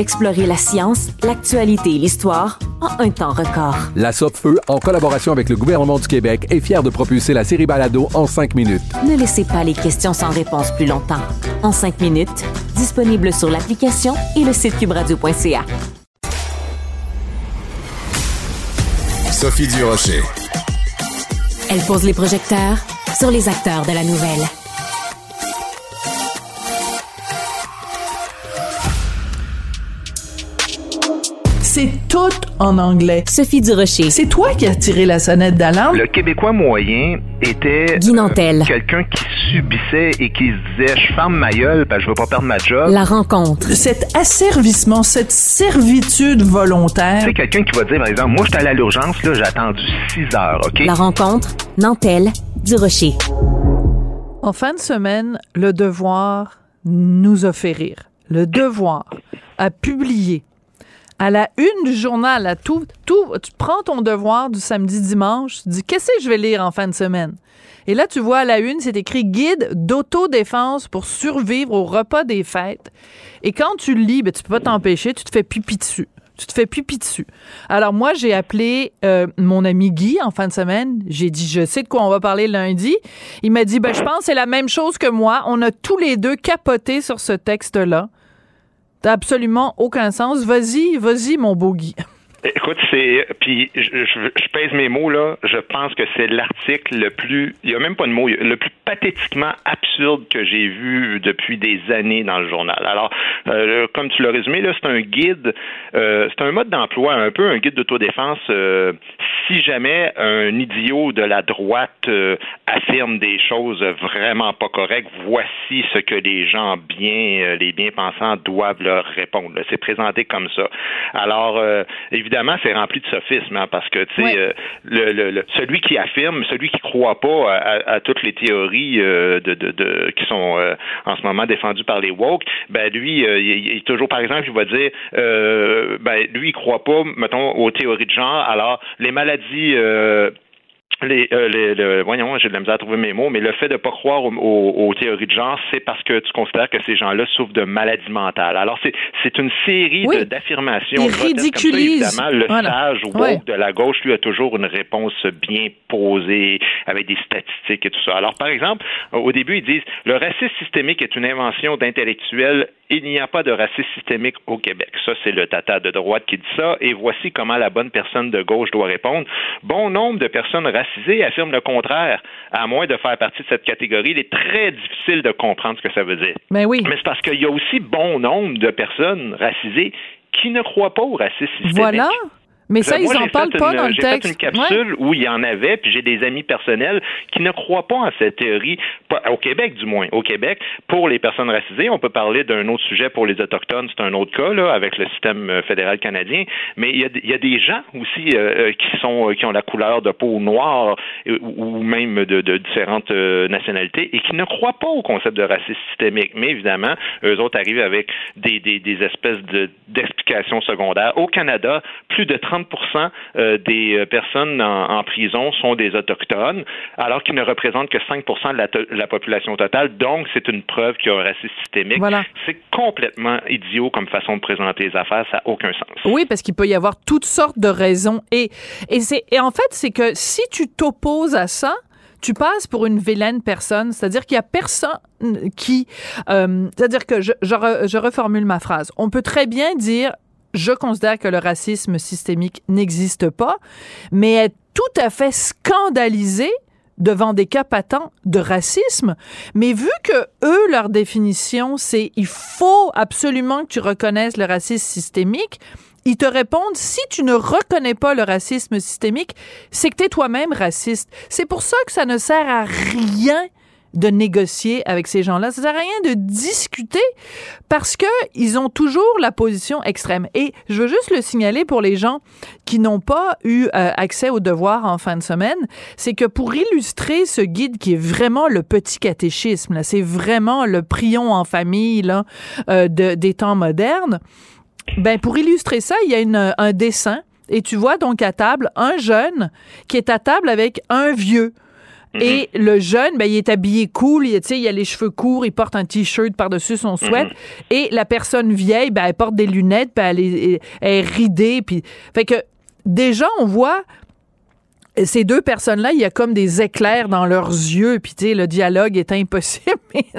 Explorez la science, l'actualité et l'histoire en un temps record. La Feu, en collaboration avec le gouvernement du Québec, est fière de propulser la série Balado en cinq minutes. Ne laissez pas les questions sans réponse plus longtemps. En cinq minutes, disponible sur l'application et le site cubradio.ca. Sophie Durocher. Elle pose les projecteurs sur les acteurs de la nouvelle. C'est tout en anglais. Sophie Durocher. C'est toi qui as tiré la sonnette d'alarme? Le Québécois moyen était Guy Nantel. euh, quelqu'un qui subissait et qui se disait je ferme ma gueule parce que je veux pas perdre ma job. La rencontre. Cet asservissement, cette servitude volontaire. C'est quelqu'un qui va dire par exemple moi j'étais allé à l'urgence là, j'ai attendu 6 heures, OK? La rencontre. Nantel. Durocher. En fin de semaine, le devoir nous a fait rire. Le devoir a publié à la une du journal, à tout, tout, tu prends ton devoir du samedi dimanche, tu dis qu'est-ce que je vais lire en fin de semaine? Et là, tu vois à la une, c'est écrit guide d'autodéfense pour survivre au repas des fêtes. Et quand tu le lis, ben, tu peux pas t'empêcher, tu te fais pipi dessus. Tu te fais pipi dessus. Alors moi, j'ai appelé euh, mon ami Guy en fin de semaine. J'ai dit, je sais de quoi on va parler lundi. Il m'a dit, ben je pense que c'est la même chose que moi. On a tous les deux capoté sur ce texte-là. T'as absolument aucun sens. Vas-y, vas-y, mon beau <laughs> Guy. Écoute, c'est puis je, pèse mes mots là. Je pense que c'est l'article le plus, il y a même pas de mots, le plus pathétiquement absurde que j'ai vu depuis des années dans le journal. Alors, euh, comme tu l'as résumé là, c'est un guide, euh, c'est un mode d'emploi, un peu un guide d'autodéfense. Euh, si jamais un idiot de la droite euh, affirme des choses vraiment pas correctes, voici ce que les gens bien, les bien pensants doivent leur répondre. C'est présenté comme ça. Alors, euh, évidemment, c'est rempli de sophisme, hein, parce que tu sais, euh, le, le, le- celui qui affirme, celui qui croit pas à, à- à toutes les théories euh, de, de, de- qui sont euh, en ce moment défendues par les woke, ben lui, euh, il, il est toujours, par exemple, il va dire, euh, ben lui, il croit pas, mettons, aux théories de genre. Alors, les maladies euh, les, euh, les- le- voyons, j'ai de la misère à trouver mes mots, mais le fait de ne pas croire aux, aux- aux théories de genre, c'est parce que tu considères que ces gens-là souffrent de maladies mentales. Alors, c'est, c'est une série Oui. de- d'affirmations. Ils ça. ridiculisent. Évidemment, le Voilà. sage woke Ouais. de la gauche, lui, a toujours une réponse bien posée, avec des statistiques et tout ça. Alors, par exemple, au début, ils disent, le racisme systémique est une invention d'intellectuels il n'y a pas de racisme systémique au Québec. Ça, c'est le tata de droite qui dit ça. Et voici comment la bonne personne de gauche doit répondre. Bon nombre de personnes racisées affirment le contraire. À moins de faire partie de cette catégorie, il est très difficile de comprendre ce que ça veut dire. Mais oui. Mais c'est parce qu'il y a aussi bon nombre de personnes racisées qui ne croient pas au racisme systémique. Voilà. Mais ça, Euh, moi, ils en j'ai parlent pas une- dans le J'ai texte. fait une capsule où il y en avait, puis j'ai des amis personnels qui ne croient pas en cette théorie, pas- au Québec du moins. Au Québec, pour les personnes racisées, on peut parler d'un autre sujet pour les Autochtones, c'est un autre cas, là, avec le système euh, fédéral canadien, mais il y a, il y a des gens aussi euh, qui sont qui ont la couleur de peau noire ou même de, de différentes euh, nationalités et qui ne croient pas au concept de racisme systémique. Mais évidemment, eux autres arrivent avec des, des, des espèces de- d'explications secondaires. Au Canada, plus de 30 euh, des euh, personnes en, en prison sont des autochtones, alors qu'ils ne représentent que 5 de la, to- la population totale. Donc, c'est une preuve qu'il y a un racisme systémique. Voilà. C'est complètement idiot comme façon de présenter les affaires. Ça n'a aucun sens. Oui, parce qu'il peut y avoir toutes sortes de raisons. Et, et, c'est, et en fait, c'est que si tu t'opposes à ça, tu passes pour une vilaine personne. C'est-à-dire qu'il y a personne qui... euh, c'est-à-dire que je, je, re- je reformule ma phrase. On peut très bien dire, je considère que le racisme systémique n'existe pas, mais être tout à fait scandalisé devant des cas patents de racisme. Mais vu que eux, leur définition, c'est il faut absolument que tu reconnaisses le racisme systémique, ils te répondent si tu ne reconnais pas le racisme systémique, c'est que tu es toi-même raciste. C'est pour ça que ça ne sert à rien de négocier avec ces gens-là. Ça sert à rien de discuter parce que ils ont toujours la position extrême. Et je veux juste le signaler pour les gens qui n'ont pas eu euh, accès au devoir en fin de semaine, c'est que pour illustrer ce guide qui est vraiment le petit catéchisme, c'est vraiment le prion en famille là, euh, de, des temps modernes. Ben pour illustrer ça, il y a une, un dessin et tu vois donc à table un jeune qui est à table avec un vieux. Et le jeune, ben, il est habillé cool, il, tu sais, il a les cheveux courts, il porte un t-shirt par-dessus son sweat. Et la personne vieille, ben, elle porte des lunettes, puis elle est, elle est ridée. Puis... Fait que déjà, on voit ces deux personnes-là, il y a comme des éclairs dans leurs yeux, puis tu sais, le dialogue est impossible. <laughs>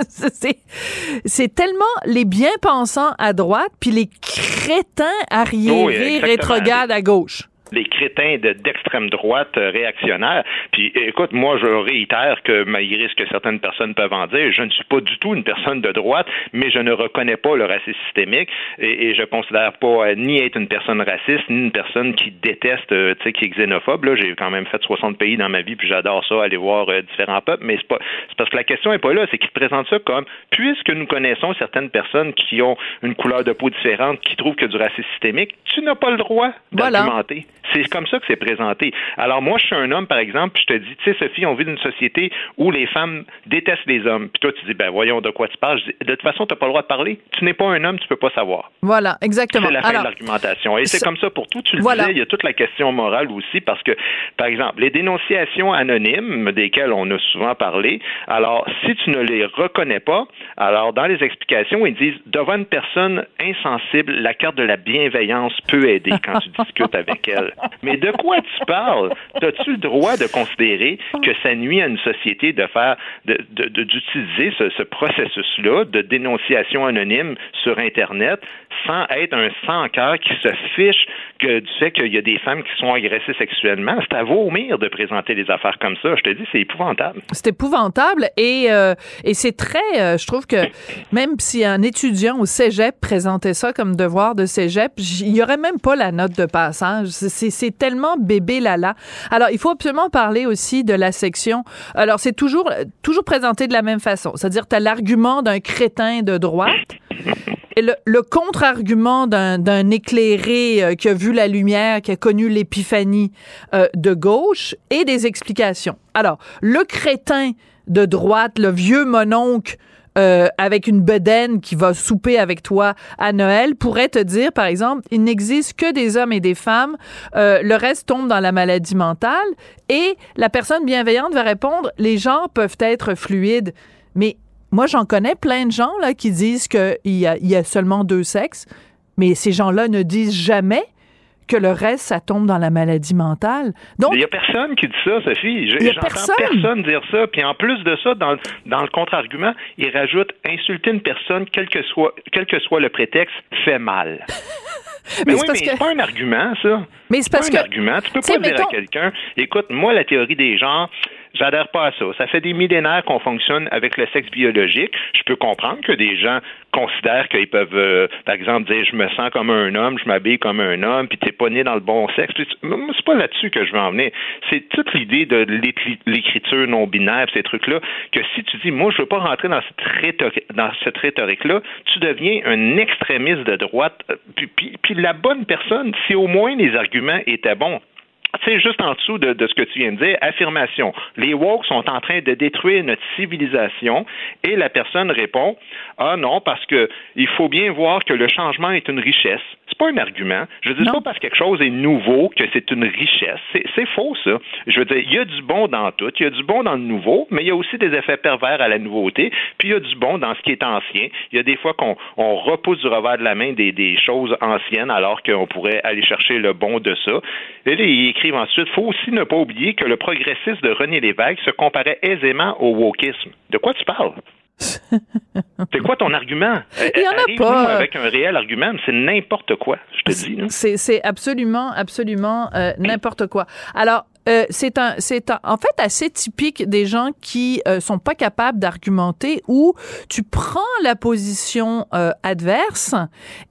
C'est, tellement les bien-pensants à droite, puis les crétins arriérés Oui, exactement. rétrogrades à gauche. Les crétins de- d'extrême droite euh, réactionnaire. Puis écoute, moi je réitère que malgré ce que certaines personnes peuvent en dire, je ne suis pas du tout une personne de droite, mais je ne reconnais pas le racisme systémique et, et je considère pas euh, ni être une personne raciste ni une personne qui déteste, euh, tu sais, qui est xénophobe. Là, j'ai quand même fait 60 pays dans ma vie, puis j'adore ça, aller voir euh, différents peuples. Mais c'est pas, c'est parce que la question est pas là, c'est qu'ils présentent ça comme puisque nous connaissons certaines personnes qui ont une couleur de peau différente, qui trouvent que du racisme systémique, tu n'as pas le droit Voilà. d'argumenter. C'est comme ça que c'est présenté. Alors moi, je suis un homme, par exemple, puis je te dis, tu sais, Sophie, on vit dans une société où les femmes détestent les hommes. Puis toi, tu dis, ben voyons de quoi tu parles? Je dis, de toute façon, tu n'as pas le droit de parler. Tu n'es pas un homme, tu peux pas savoir. Voilà, exactement. C'est la fin Alors, de l'argumentation. Et c'est comme ça pour tout. Tu le Voilà. disais, il y a toute la question morale aussi, parce que, par exemple, les dénonciations anonymes, desquelles on a souvent parlé, alors, si tu ne les reconnais pas, alors, dans les explications, ils disent, devant une personne insensible, la carte de la bienveillance peut aider quand tu discutes avec elle. Mais de quoi tu parles? As-tu le droit de considérer que ça nuit à une société de faire, d'utiliser ce, ce processus-là de dénonciation anonyme sur Internet sans être un sans-cœur qui se fiche du fait qu'il y a des femmes qui sont agressées sexuellement? C'est à vomir de présenter des affaires comme ça. Je te dis, c'est épouvantable. C'est épouvantable et, euh, c'est très, euh, je trouve que même si un étudiant au cégep présentait ça comme devoir de cégep, il y aurait même pas la note de passage. C'est- C'est tellement bébé lala. Alors, il faut absolument parler aussi de la section. Alors, c'est toujours, toujours présenté de la même façon. C'est-à-dire, tu as l'argument d'un crétin de droite et le, contre-argument d'un d'un éclairé euh, qui a vu la lumière, qui a connu l'épiphanie euh, de gauche, et des explications. Alors, le crétin de droite, le vieux mononcle euh, avec une bedaine qui va souper avec toi à Noël pourrait te dire, par exemple, il n'existe que des hommes et des femmes, euh, le reste tombe dans la maladie mentale, et la personne bienveillante va répondre, les gens peuvent être fluides, mais moi, j'en connais plein de gens là, qui disent qu'il y a, il y a seulement deux sexes, mais ces gens-là ne disent jamais que le reste, ça tombe dans la maladie mentale. Donc, Il n'y a personne qui dit ça, Sophie. J'entends personne. personne. dire ça. Puis en plus de ça, dans, dans le contre-argument, il rajoute insulter une personne, quel que soit, quel que soit le prétexte, fait mal. <laughs> Mais mais oui, mais que- c'est pas un argument, ça. Mais c'est parce pas un que- argument. Tu peux pas dire mettons- à quelqu'un, écoute, moi, la théorie des genres, j'adhère pas à ça. Ça fait des millénaires qu'on fonctionne avec le sexe biologique. Je peux comprendre que des gens considèrent qu'ils peuvent, euh, par exemple, dire je me sens comme un homme, je m'habille comme un homme, puis t'es pas né dans le bon sexe. C'est pas là-dessus que je veux en venir. C'est toute l'idée de l'écri- l'écriture non binaire, ces trucs-là, que si tu dis moi je veux pas rentrer dans cette rhétorique, dans cette rhétorique-là, tu deviens un extrémiste de droite. Euh, puis, puis la bonne personne, si au moins les arguments étaient bons, tu sais, juste en dessous de, de ce que tu viens de dire, affirmation. Les woke sont en train de détruire notre civilisation et la personne répond Ah non, parce que il faut bien voir que le changement est une richesse. C'est pas un argument. Je veux dire, c'est pas parce que quelque chose est nouveau que c'est une richesse. C'est, c'est faux, ça. Je veux dire, il y a du bon dans tout. Il y a du bon dans le nouveau, mais il y a aussi des effets pervers à la nouveauté. Puis il y a du bon dans ce qui est ancien. Il y a des fois qu'on on repousse du revers de la main des, des choses anciennes alors qu'on pourrait aller chercher le bon de ça. Et là, ils écrivent ensuite, faut aussi ne pas oublier que le progressisme de René Lévesque se comparait aisément au wokisme. De quoi tu parles? <laughs> c'est quoi ton argument? Il y en a pas. avec un réel argument, mais c'est n'importe quoi, je te dis. c'est c'est absolument, absolument euh, n'importe quoi. Alors, euh, c'est un, c'est un- en fait assez typique des gens qui euh, sont pas capables d'argumenter où tu prends la position euh, adverse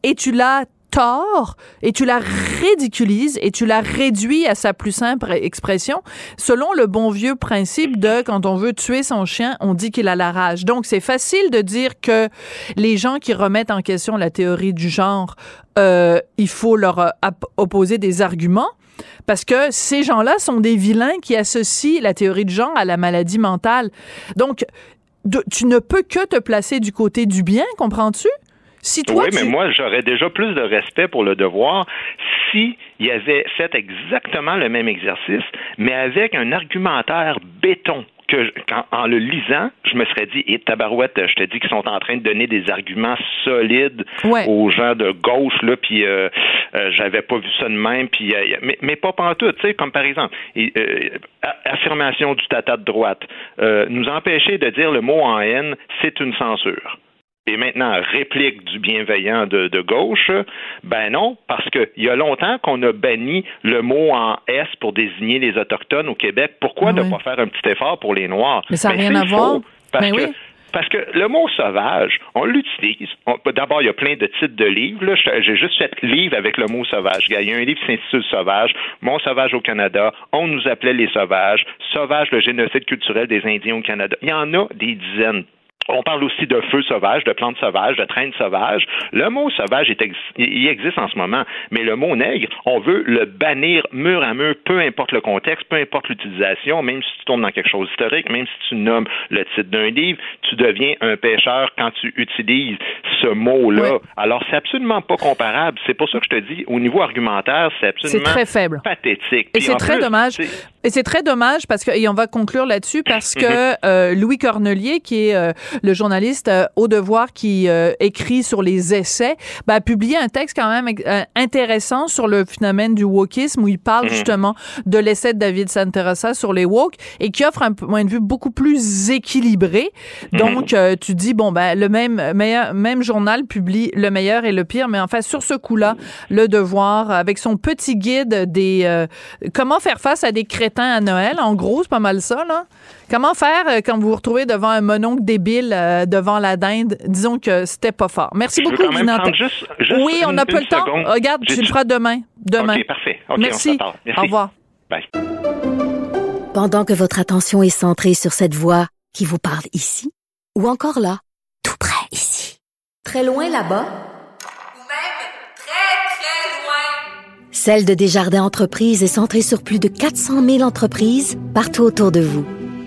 et tu la tort et tu la ridiculises et tu la réduis à sa plus simple expression selon le bon vieux principe de quand on veut tuer son chien, on dit qu'il a la rage. Donc c'est facile de dire que les gens qui remettent en question la théorie du genre, euh, il faut leur euh, opposer des arguments parce que ces gens-là sont des vilains qui associent la théorie du genre à la maladie mentale. Donc tu ne peux que te placer du côté du bien, comprends-tu? Si toi, oui, tu- mais moi, j'aurais déjà plus de respect pour le devoir si il avait fait exactement le même exercice, mais avec un argumentaire béton. Que je- quand- en le lisant, je me serais dit, et tabarouette, je te dis qu'ils sont en train de donner des arguments solides Ouais. aux gens de gauche, là, puis euh, euh, j'avais pas vu ça de même, puis euh, mais, mais pas pantoute, tu sais, comme par exemple, et, euh, affirmation du tata de droite, euh, nous empêcher de dire le mot en haine, c'est une censure. Et maintenant réplique du bienveillant de, de gauche, ben non, parce qu'il y a longtemps qu'on a banni le mot en S pour désigner les Autochtones au Québec. Pourquoi ne pas faire un petit effort pour les Noirs? Mais ça n'a Ben, rien à voir. Parce Ben que oui. parce que le mot sauvage, on l'utilise. On- D'abord, il y a plein de titres de livres. là. J'ai juste fait livre avec le mot sauvage. Il y a un livre qui s'intitule Sauvage, Mon sauvage au Canada. On nous appelait les sauvages. Sauvage, le génocide culturel des Indiens au Canada. Il y en a des dizaines. On parle aussi de feu sauvage, de plantes sauvages, de traînes sauvages. Le mot sauvage, est ex- il existe en ce moment, mais le mot nègre, on veut le bannir mur à mur, peu importe le contexte, peu importe l'utilisation, même si tu tombes dans quelque chose d'historique, même si tu nommes le titre d'un livre, tu deviens un pêcheur quand tu utilises ce mot-là. Alors, c'est absolument pas comparable. C'est pour ça que je te dis, au niveau argumentaire, c'est absolument très faible. pathétique. Et c'est très plus, dommage. Et c'est très dommage parce que, et on va conclure là-dessus, parce <laughs> que euh, Louis Cornelier, qui est euh, le journaliste euh, au devoir qui euh, écrit sur les essais, ben, a publié un texte quand même euh, intéressant sur le phénomène du wokisme où il parle Mhm. justement de l'essai de David Santerasa sur les woke et qui offre un point de vue beaucoup plus équilibré. Donc, euh, tu dis, bon, ben, le même, meilleur, même journal publie le meilleur et le pire, mais enfin, sur ce coup-là, le devoir, avec son petit guide des, euh, comment faire face à des crétins à Noël, en gros, c'est pas mal ça, là. Comment faire euh, quand vous vous retrouvez devant un mononcle débile euh, devant la dinde? Disons que c'était pas fort. Merci Je veux beaucoup, quand même Guy prendre Nantel. juste- juste Oui, on n'a pas le temps. seconde. Regarde, tu le feras demain. Demain. OK, parfait. OK, on Merci. Merci. Au revoir. Bye. Pendant que votre attention est centrée sur cette voix qui vous parle ici, ou encore là, tout près ici, très loin là-bas, Celle de Desjardins Entreprises est centrée sur plus de 400 000 entreprises partout autour de vous.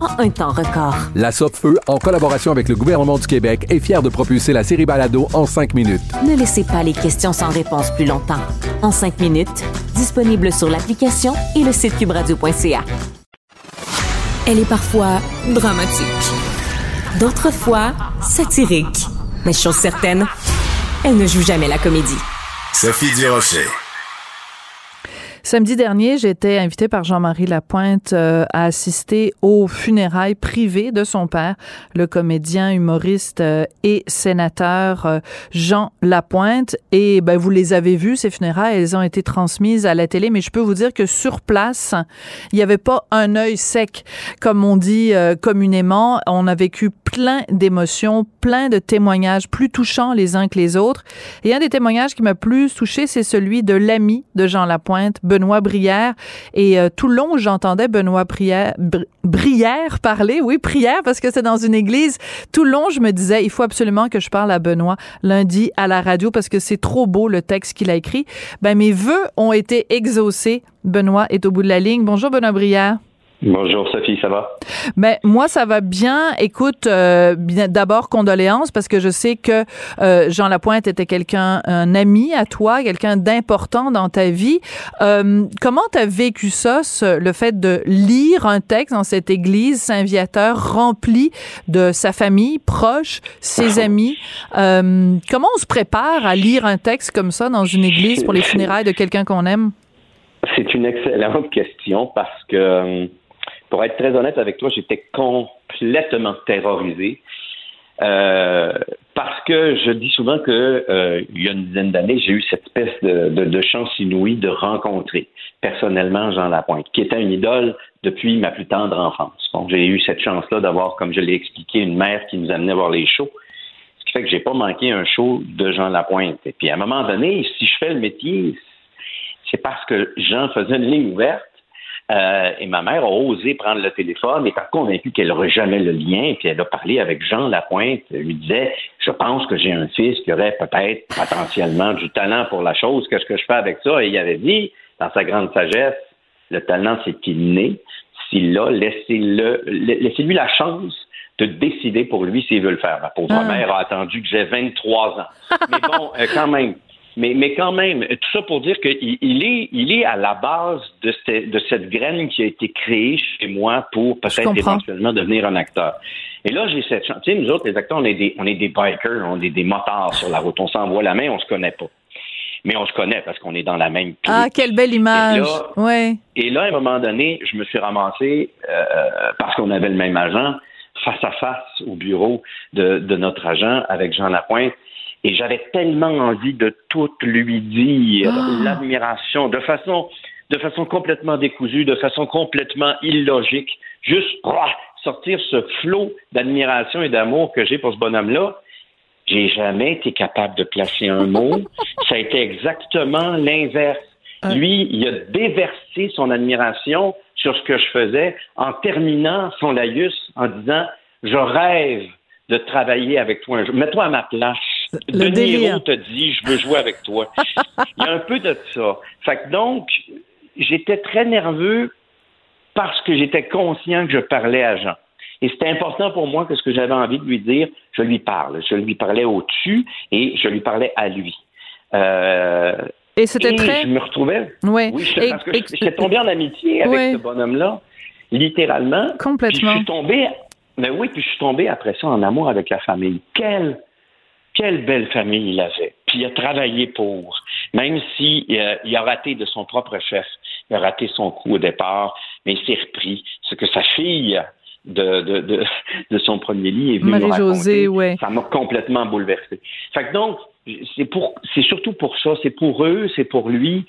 en un temps record. La Feu, en collaboration avec le gouvernement du Québec, est fière de propulser la série Balado en cinq minutes. Ne laissez pas les questions sans réponse plus longtemps. En cinq minutes, disponible sur l'application et le site cubradio.ca. Elle est parfois dramatique, d'autres fois satirique. Mais chose certaine, elle ne joue jamais la comédie. Sophie Durocher. Samedi dernier, j'étais invitée par Jean-Marie Lapointe euh, à assister aux funérailles privées de son père, le comédien, humoriste euh, et sénateur euh, Jean Lapointe. Et ben, vous les avez vues, ces funérailles, elles ont été transmises à la télé, mais je peux vous dire que sur place, il n'y avait pas un œil sec, comme on dit communément. On a vécu plein d'émotions, plein de témoignages plus touchants les uns que les autres. Et un des témoignages qui m'a plus touché, c'est celui de l'ami de Jean Lapointe, Brière. Et euh, tout le long, j'entendais Benoît Brière, Br- Brière parler, oui, prière, parce que c'est dans une église. Tout le long, je me disais, il faut absolument que je parle à Benoît lundi à la radio parce que c'est trop beau le texte qu'il a écrit. Ben, mes vœux ont été exaucés. Benoît est au bout de la ligne. Bonjour, Benoît Brière. Bonjour Sophie, ça va? Mais moi, ça va bien. Écoute, euh, d'abord condoléances parce que je sais que euh, Jean Lapointe était quelqu'un, un ami à toi, quelqu'un d'important dans ta vie. Euh, comment t'as vécu ça, ce- le fait de lire un texte dans cette église Saint-Viateur rempli de sa famille proche, ses amis? Euh, comment on se prépare à lire un texte comme ça dans une église pour les funérailles de quelqu'un qu'on aime? C'est une excellente question parce que, euh, pour être très honnête avec toi, j'étais complètement terrorisé. Euh, parce que je dis souvent que euh, il y a une dizaine d'années, j'ai eu cette espèce de, de, de chance inouïe de rencontrer personnellement Jean Lapointe, qui était une idole depuis ma plus tendre enfance. Bon, j'ai eu cette chance-là d'avoir, comme je l'ai expliqué, une mère qui nous amenait voir les shows. Ce qui fait que j'ai pas manqué un show de Jean Lapointe. Et puis à un moment donné, si je fais le métier, c'est parce que Jean faisait une ligne ouverte Euh, et ma mère a osé prendre le téléphone, étant convaincue qu'elle n'aurait jamais le lien, puis elle a parlé avec Jean Lapointe, elle lui disait Je pense que j'ai un fils qui aurait peut-être potentiellement du talent pour la chose, qu'est-ce que je fais avec ça? Et il avait dit, dans sa grande sagesse, le talent, c'est inné. S'il l'a, laissez-le, laissez-lui la chance de décider pour lui s'il veut le faire. Ma pauvre Ah. mère a attendu que j'ai 23 ans. Mais bon, euh, quand même. Mais, mais quand même, tout ça pour dire qu'il il est, il est à la base de, cette- de cette graine qui a été créée chez moi pour peut-être éventuellement devenir un acteur. Et là, j'ai cette chance. Tu sais, nous autres, les acteurs, on est des, on est des bikers, on est des motards sur la route. On s'envoie la main, on se connaît pas. Mais on se connaît parce qu'on est dans la même clique. Ah, quelle belle image. Et là- ouais. Et là, à un moment donné, je me suis ramassé, euh, parce qu'on avait le même agent, face à face au bureau de, de notre agent avec Jean Lapointe. Et j'avais tellement envie de tout lui dire, Ah. l'admiration, de façon, de façon complètement décousue, de façon complètement illogique, juste ouah, sortir ce flot d'admiration et d'amour que j'ai pour ce bonhomme-là. J'ai jamais été capable de placer un mot. <laughs> Ça a été exactement l'inverse. Lui, il a déversé son admiration sur ce que je faisais en terminant son laïus en disant Je rêve de travailler avec toi un jour. Mets-toi à ma place. Le De délire. Niro te dit Je veux jouer avec toi. <laughs> il y a un peu de ça. Fait que donc, j'étais très nerveux parce que j'étais conscient que je parlais à Jean. Et c'était important pour moi que ce que j'avais envie de lui dire, je lui parle. Je lui parlais au-dessus et je lui parlais à lui. Euh, Et c'était très- Je me retrouvais. Ouais. Oui, je, Et- parce que j'étais tombé en amitié avec Ouais. ce bonhomme-là, littéralement. Complètement. Puis je suis tombé. Mais oui, puis je suis tombé après ça en amour avec la famille. Quelle, quelle belle famille il avait. Puis il a travaillé pour. Même si euh, il a raté de son propre chef, il a raté son coup au départ, mais il s'est repris. Ce que sa fille de, de, de, de son premier lit est venue raconter, ouais. ça m'a complètement bouleversé. Fait que donc, c'est pour, c'est surtout pour ça, c'est pour eux, c'est pour lui.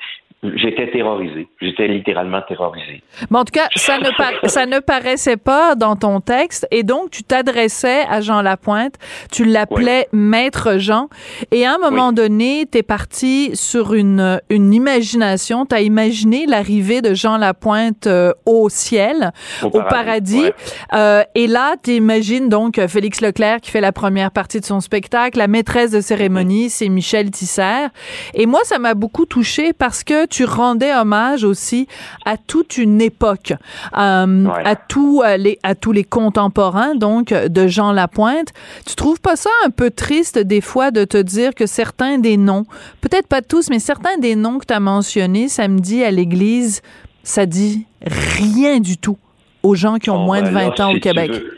J'étais terrorisé. J'étais littéralement terrorisé. Mais en tout cas, ça ne, par- <laughs> ça ne paraissait pas dans ton texte. Et donc, tu t'adressais à Jean Lapointe. Tu l'appelais Maître Jean. Et à un moment donné, tu es parti sur une, une imagination. Tu as imaginé l'arrivée de Jean Lapointe euh, au ciel, Au au paradis, paradis. ouais. Euh, et là, tu imagines donc Félix Leclerc qui fait la première partie de son spectacle. La maîtresse de cérémonie, c'est Michel Tisser. Et moi, ça m'a beaucoup touchée parce que tu rendais hommage aussi à toute une époque, euh, à, tous euh, les, à tous les contemporains, donc, de Jean Lapointe. Tu trouves pas ça un peu triste, des fois, de te dire que certains des noms, peut-être pas tous, mais certains des noms que tu as mentionnés samedi à l'église, ça dit rien du tout aux gens qui ont moins de Ben là, 20 ans si au Québec. veux-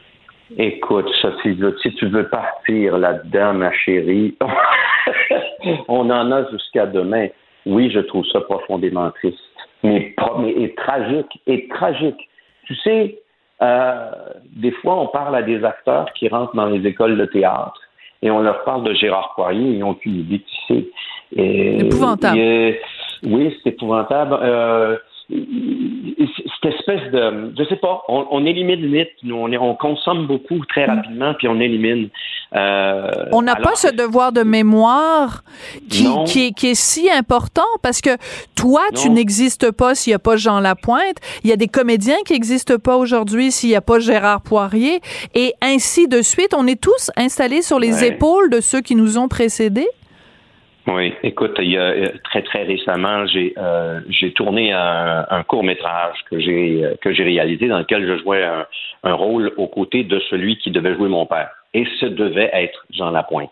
Écoute, Sophie, si tu veux partir là-dedans, ma chérie, <laughs> on en a jusqu'à demain. Oui, je trouve ça profondément triste, mais, mais et tragique, et tragique. Tu sais, euh, des fois, on parle à des acteurs qui rentrent dans les écoles de théâtre et on leur parle de Gérard Poirier, ils n'ont aucune idée qui c'est. Et- Épouvantable. et, oui, c'est épouvantable. Euh, cette espèce de, je sais pas, on, on élimine vite, nous, on, est- on consomme beaucoup très rapidement, puis on élimine. Euh, On n'a pas ce devoir de mémoire qui, est, qui est si important parce que toi, tu n'existes pas s'il n'y a pas Jean Lapointe. Il y a des comédiens qui n'existent pas aujourd'hui s'il n'y a pas Gérard Poirier. Et ainsi de suite. On est tous installés sur les Ouais. épaules de ceux qui nous ont précédés. Oui, écoute, il y a euh, très très récemment, j'ai euh, j'ai tourné un, un court métrage que j'ai euh, que j'ai réalisé dans lequel je jouais un, un rôle aux côtés de celui qui devait jouer mon père, et ce devait être Jean Lapointe.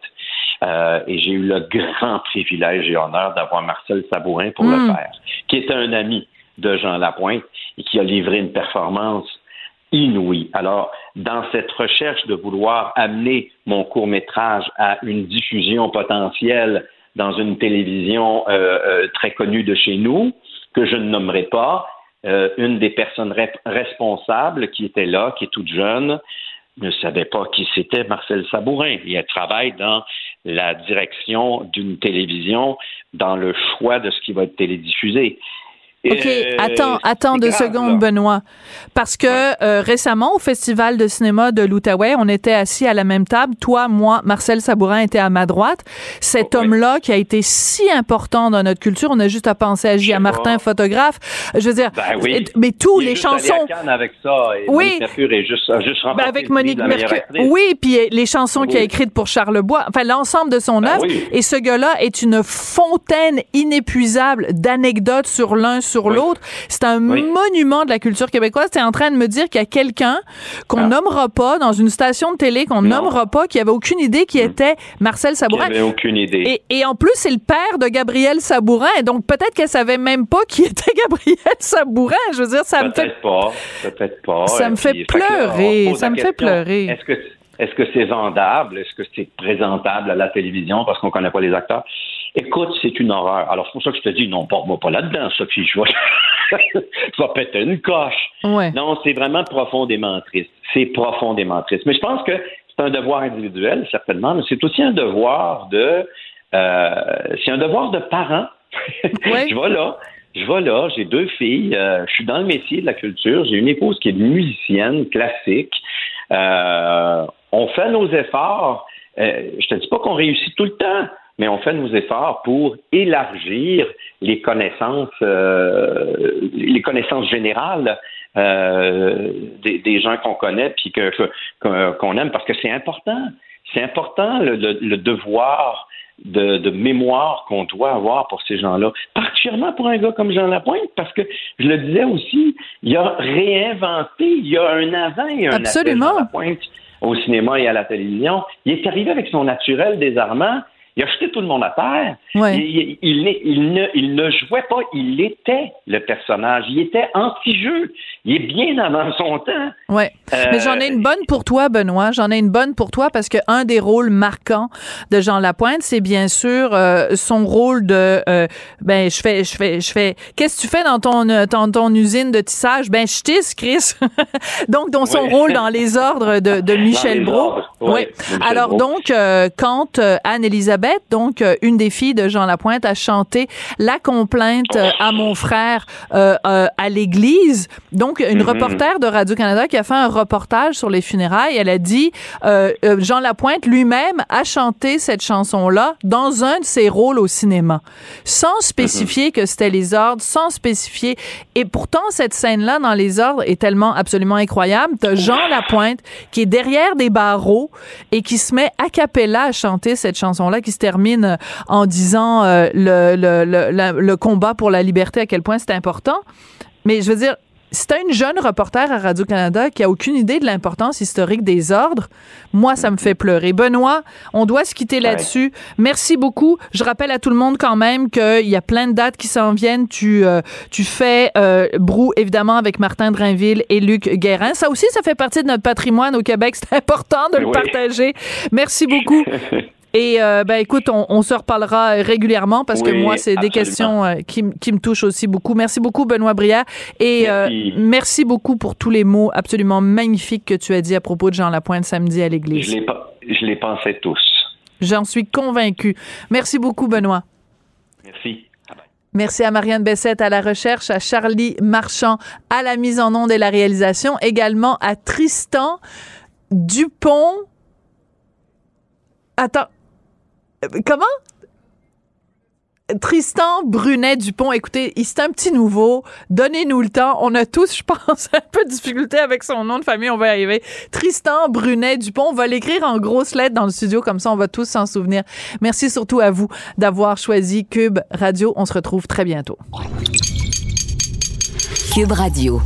Euh, et j'ai eu le <laughs> grand privilège et honneur d'avoir Marcel Sabourin pour le Mm. faire, qui était un ami de Jean Lapointe et qui a livré une performance inouïe. Alors, dans cette recherche de vouloir amener mon court métrage à une diffusion potentielle dans une télévision euh, euh, très connue de chez nous, que je ne nommerai pas, euh, une des personnes responsables qui était là, qui est toute jeune, ne savait pas qui c'était Marcel Sabourin. Et elle travaille dans la direction d'une télévision, dans le choix de ce qui va être télédiffusé. OK, Euh, attends, attends deux grave, secondes, là. Benoît. Parce que euh, récemment, au Festival de cinéma de l'Outaouais, on était assis à la même table. Toi, moi, Marcel Sabourin était à ma droite. Cet Oh, homme-là qui a été si important dans notre culture, on a juste à penser à Gia Martin, photographe. Je veux dire, Ben oui. mais tous les chansons... avec ça. Et Oui. Monique Mercure est juste, juste Ben, avec Monique Mercure. Oui, puis les chansons qu'il a écrites pour Charlebois, enfin l'ensemble de son Ben œuvre. oui. Et ce gars-là est une fontaine inépuisable d'anecdotes sur l'un sur Oui. l'autre. C'est un Oui. monument de la culture québécoise. T'es en train de me dire qu'il y a quelqu'un qu'on Ah. nommera pas dans une station de télé qu'on nommera pas, qui avait aucune idée qui était Marcel Sabourin. J'avais aucune idée. Et, et en plus, c'est le père de Gabriel Sabourin. Donc peut-être qu'elle savait même pas qui <laughs> était Gabriel Sabourin. Je veux dire, ça me fait Peut-être pas, peut-être pas. Ça Et me fait puis, pleurer, ça me fait pleurer. Est-ce que est-ce que c'est vendable? Est-ce que c'est présentable à la télévision? Parce qu'on connaît pas les acteurs Écoute, c'est une horreur. Alors c'est pour ça que je te dis non, porte-moi pas là-dedans, Sophie. Je vais, <laughs> je vais péter une coche. Ouais. Non, c'est vraiment profondément triste. C'est profondément triste. Mais je pense que c'est un devoir individuel, certainement, mais c'est aussi un devoir de. euh, c'est un devoir de parent. <laughs> je vais là. Je vais là, j'ai deux filles, euh, je suis dans le métier de la culture, j'ai une épouse qui est musicienne classique. Euh, on fait nos efforts. Euh, je te dis pas qu'on réussit tout le temps, mais on fait nos efforts pour élargir les connaissances, euh, les connaissances générales euh, des, des gens qu'on connaît puis que que- qu'on aime parce que c'est important. C'est important le, le- le devoir de, de mémoire qu'on doit avoir pour ces gens-là, particulièrement pour un gars comme Jean Lapointe, parce que je le disais aussi, il a réinventé, il y a un avant et un Absolument. après Jean Lapointe au cinéma et à la télévision. Il est arrivé avec son naturel désarmant. Il a jeté tout le monde à terre. Ouais. Il, il- il n'est- il ne, il ne jouait pas, il était le personnage. Il était anti-jeu. Il est bien avant son temps. Euh, Mais j'en ai une bonne pour toi, Benoît. J'en ai une bonne pour toi parce que un des rôles marquants de Jean Lapointe, c'est bien sûr euh, son rôle de euh, ben je fais je fais je fais qu'est-ce que tu fais dans ton euh, dans ton usine de tissage? Ben je tisse, Chris. <laughs> donc dans son Oui. rôle dans les ordres de, de Michel Brault. oui, Ouais. Alors donc euh, quand euh, Donc euh, une des filles de Jean Lapointe a chanté la complainte euh, à mon frère euh, euh, à l'église, donc une Mhm. reporter de Radio-Canada qui a fait un reportage sur les funérailles. Elle a dit euh, Jean Lapointe lui-même a chanté cette chanson-là dans un de ses rôles au cinéma, sans spécifier que c'était les ordres, sans spécifier. Et pourtant, cette scène-là dans les ordres est tellement absolument incroyable. T'as Jean Lapointe qui est derrière des barreaux et qui se met a cappella à chanter cette chanson-là qui se termine euh, en disant euh, le, le, le, la- le combat pour la liberté, à quel point c'est important. Mais je veux dire, si t'as une jeune reporter à Radio-Canada qui a aucune idée de l'importance historique des ordres, moi, ça me fait pleurer. Benoît, on doit se quitter là-dessus. Merci beaucoup. Je rappelle à tout le monde quand même qu'il y a plein de dates qui s'en viennent. Tu, euh, tu fais euh, Brou, évidemment, avec Martin Drainville et Luc Guérin. Ça aussi, ça fait partie de notre patrimoine au Québec. C'est important de le Oui. partager. Merci beaucoup. <laughs> Et euh, ben écoute, on, on se reparlera régulièrement parce que moi, c'est des questions euh, qui, qui me touchent aussi beaucoup. Merci beaucoup, Benoît Brière. Et Merci. euh, merci beaucoup pour tous les mots absolument magnifiques que tu as dit à propos de Jean Lapointe samedi à l'église. je les pensais tous. J'en suis convaincue. Merci beaucoup, Benoît. Merci. Merci à Marianne Bessette à la recherche, à Charlie Marchand à la mise en onde et la réalisation, également à Tristan Dupont. Attends. Euh, Comment? Tristan Brunet Dupont, écoutez, c'est un petit nouveau. Donnez-nous le temps. On a tous, je <laughs> pense, un peu de difficulté avec son nom de famille. On va y arriver. Tristan Brunet Dupont. On va l'écrire en grosses lettres dans le studio, comme ça, on va tous s'en souvenir. Merci surtout à vous d'avoir choisi Cube Radio. On se retrouve très bientôt. Cube Radio.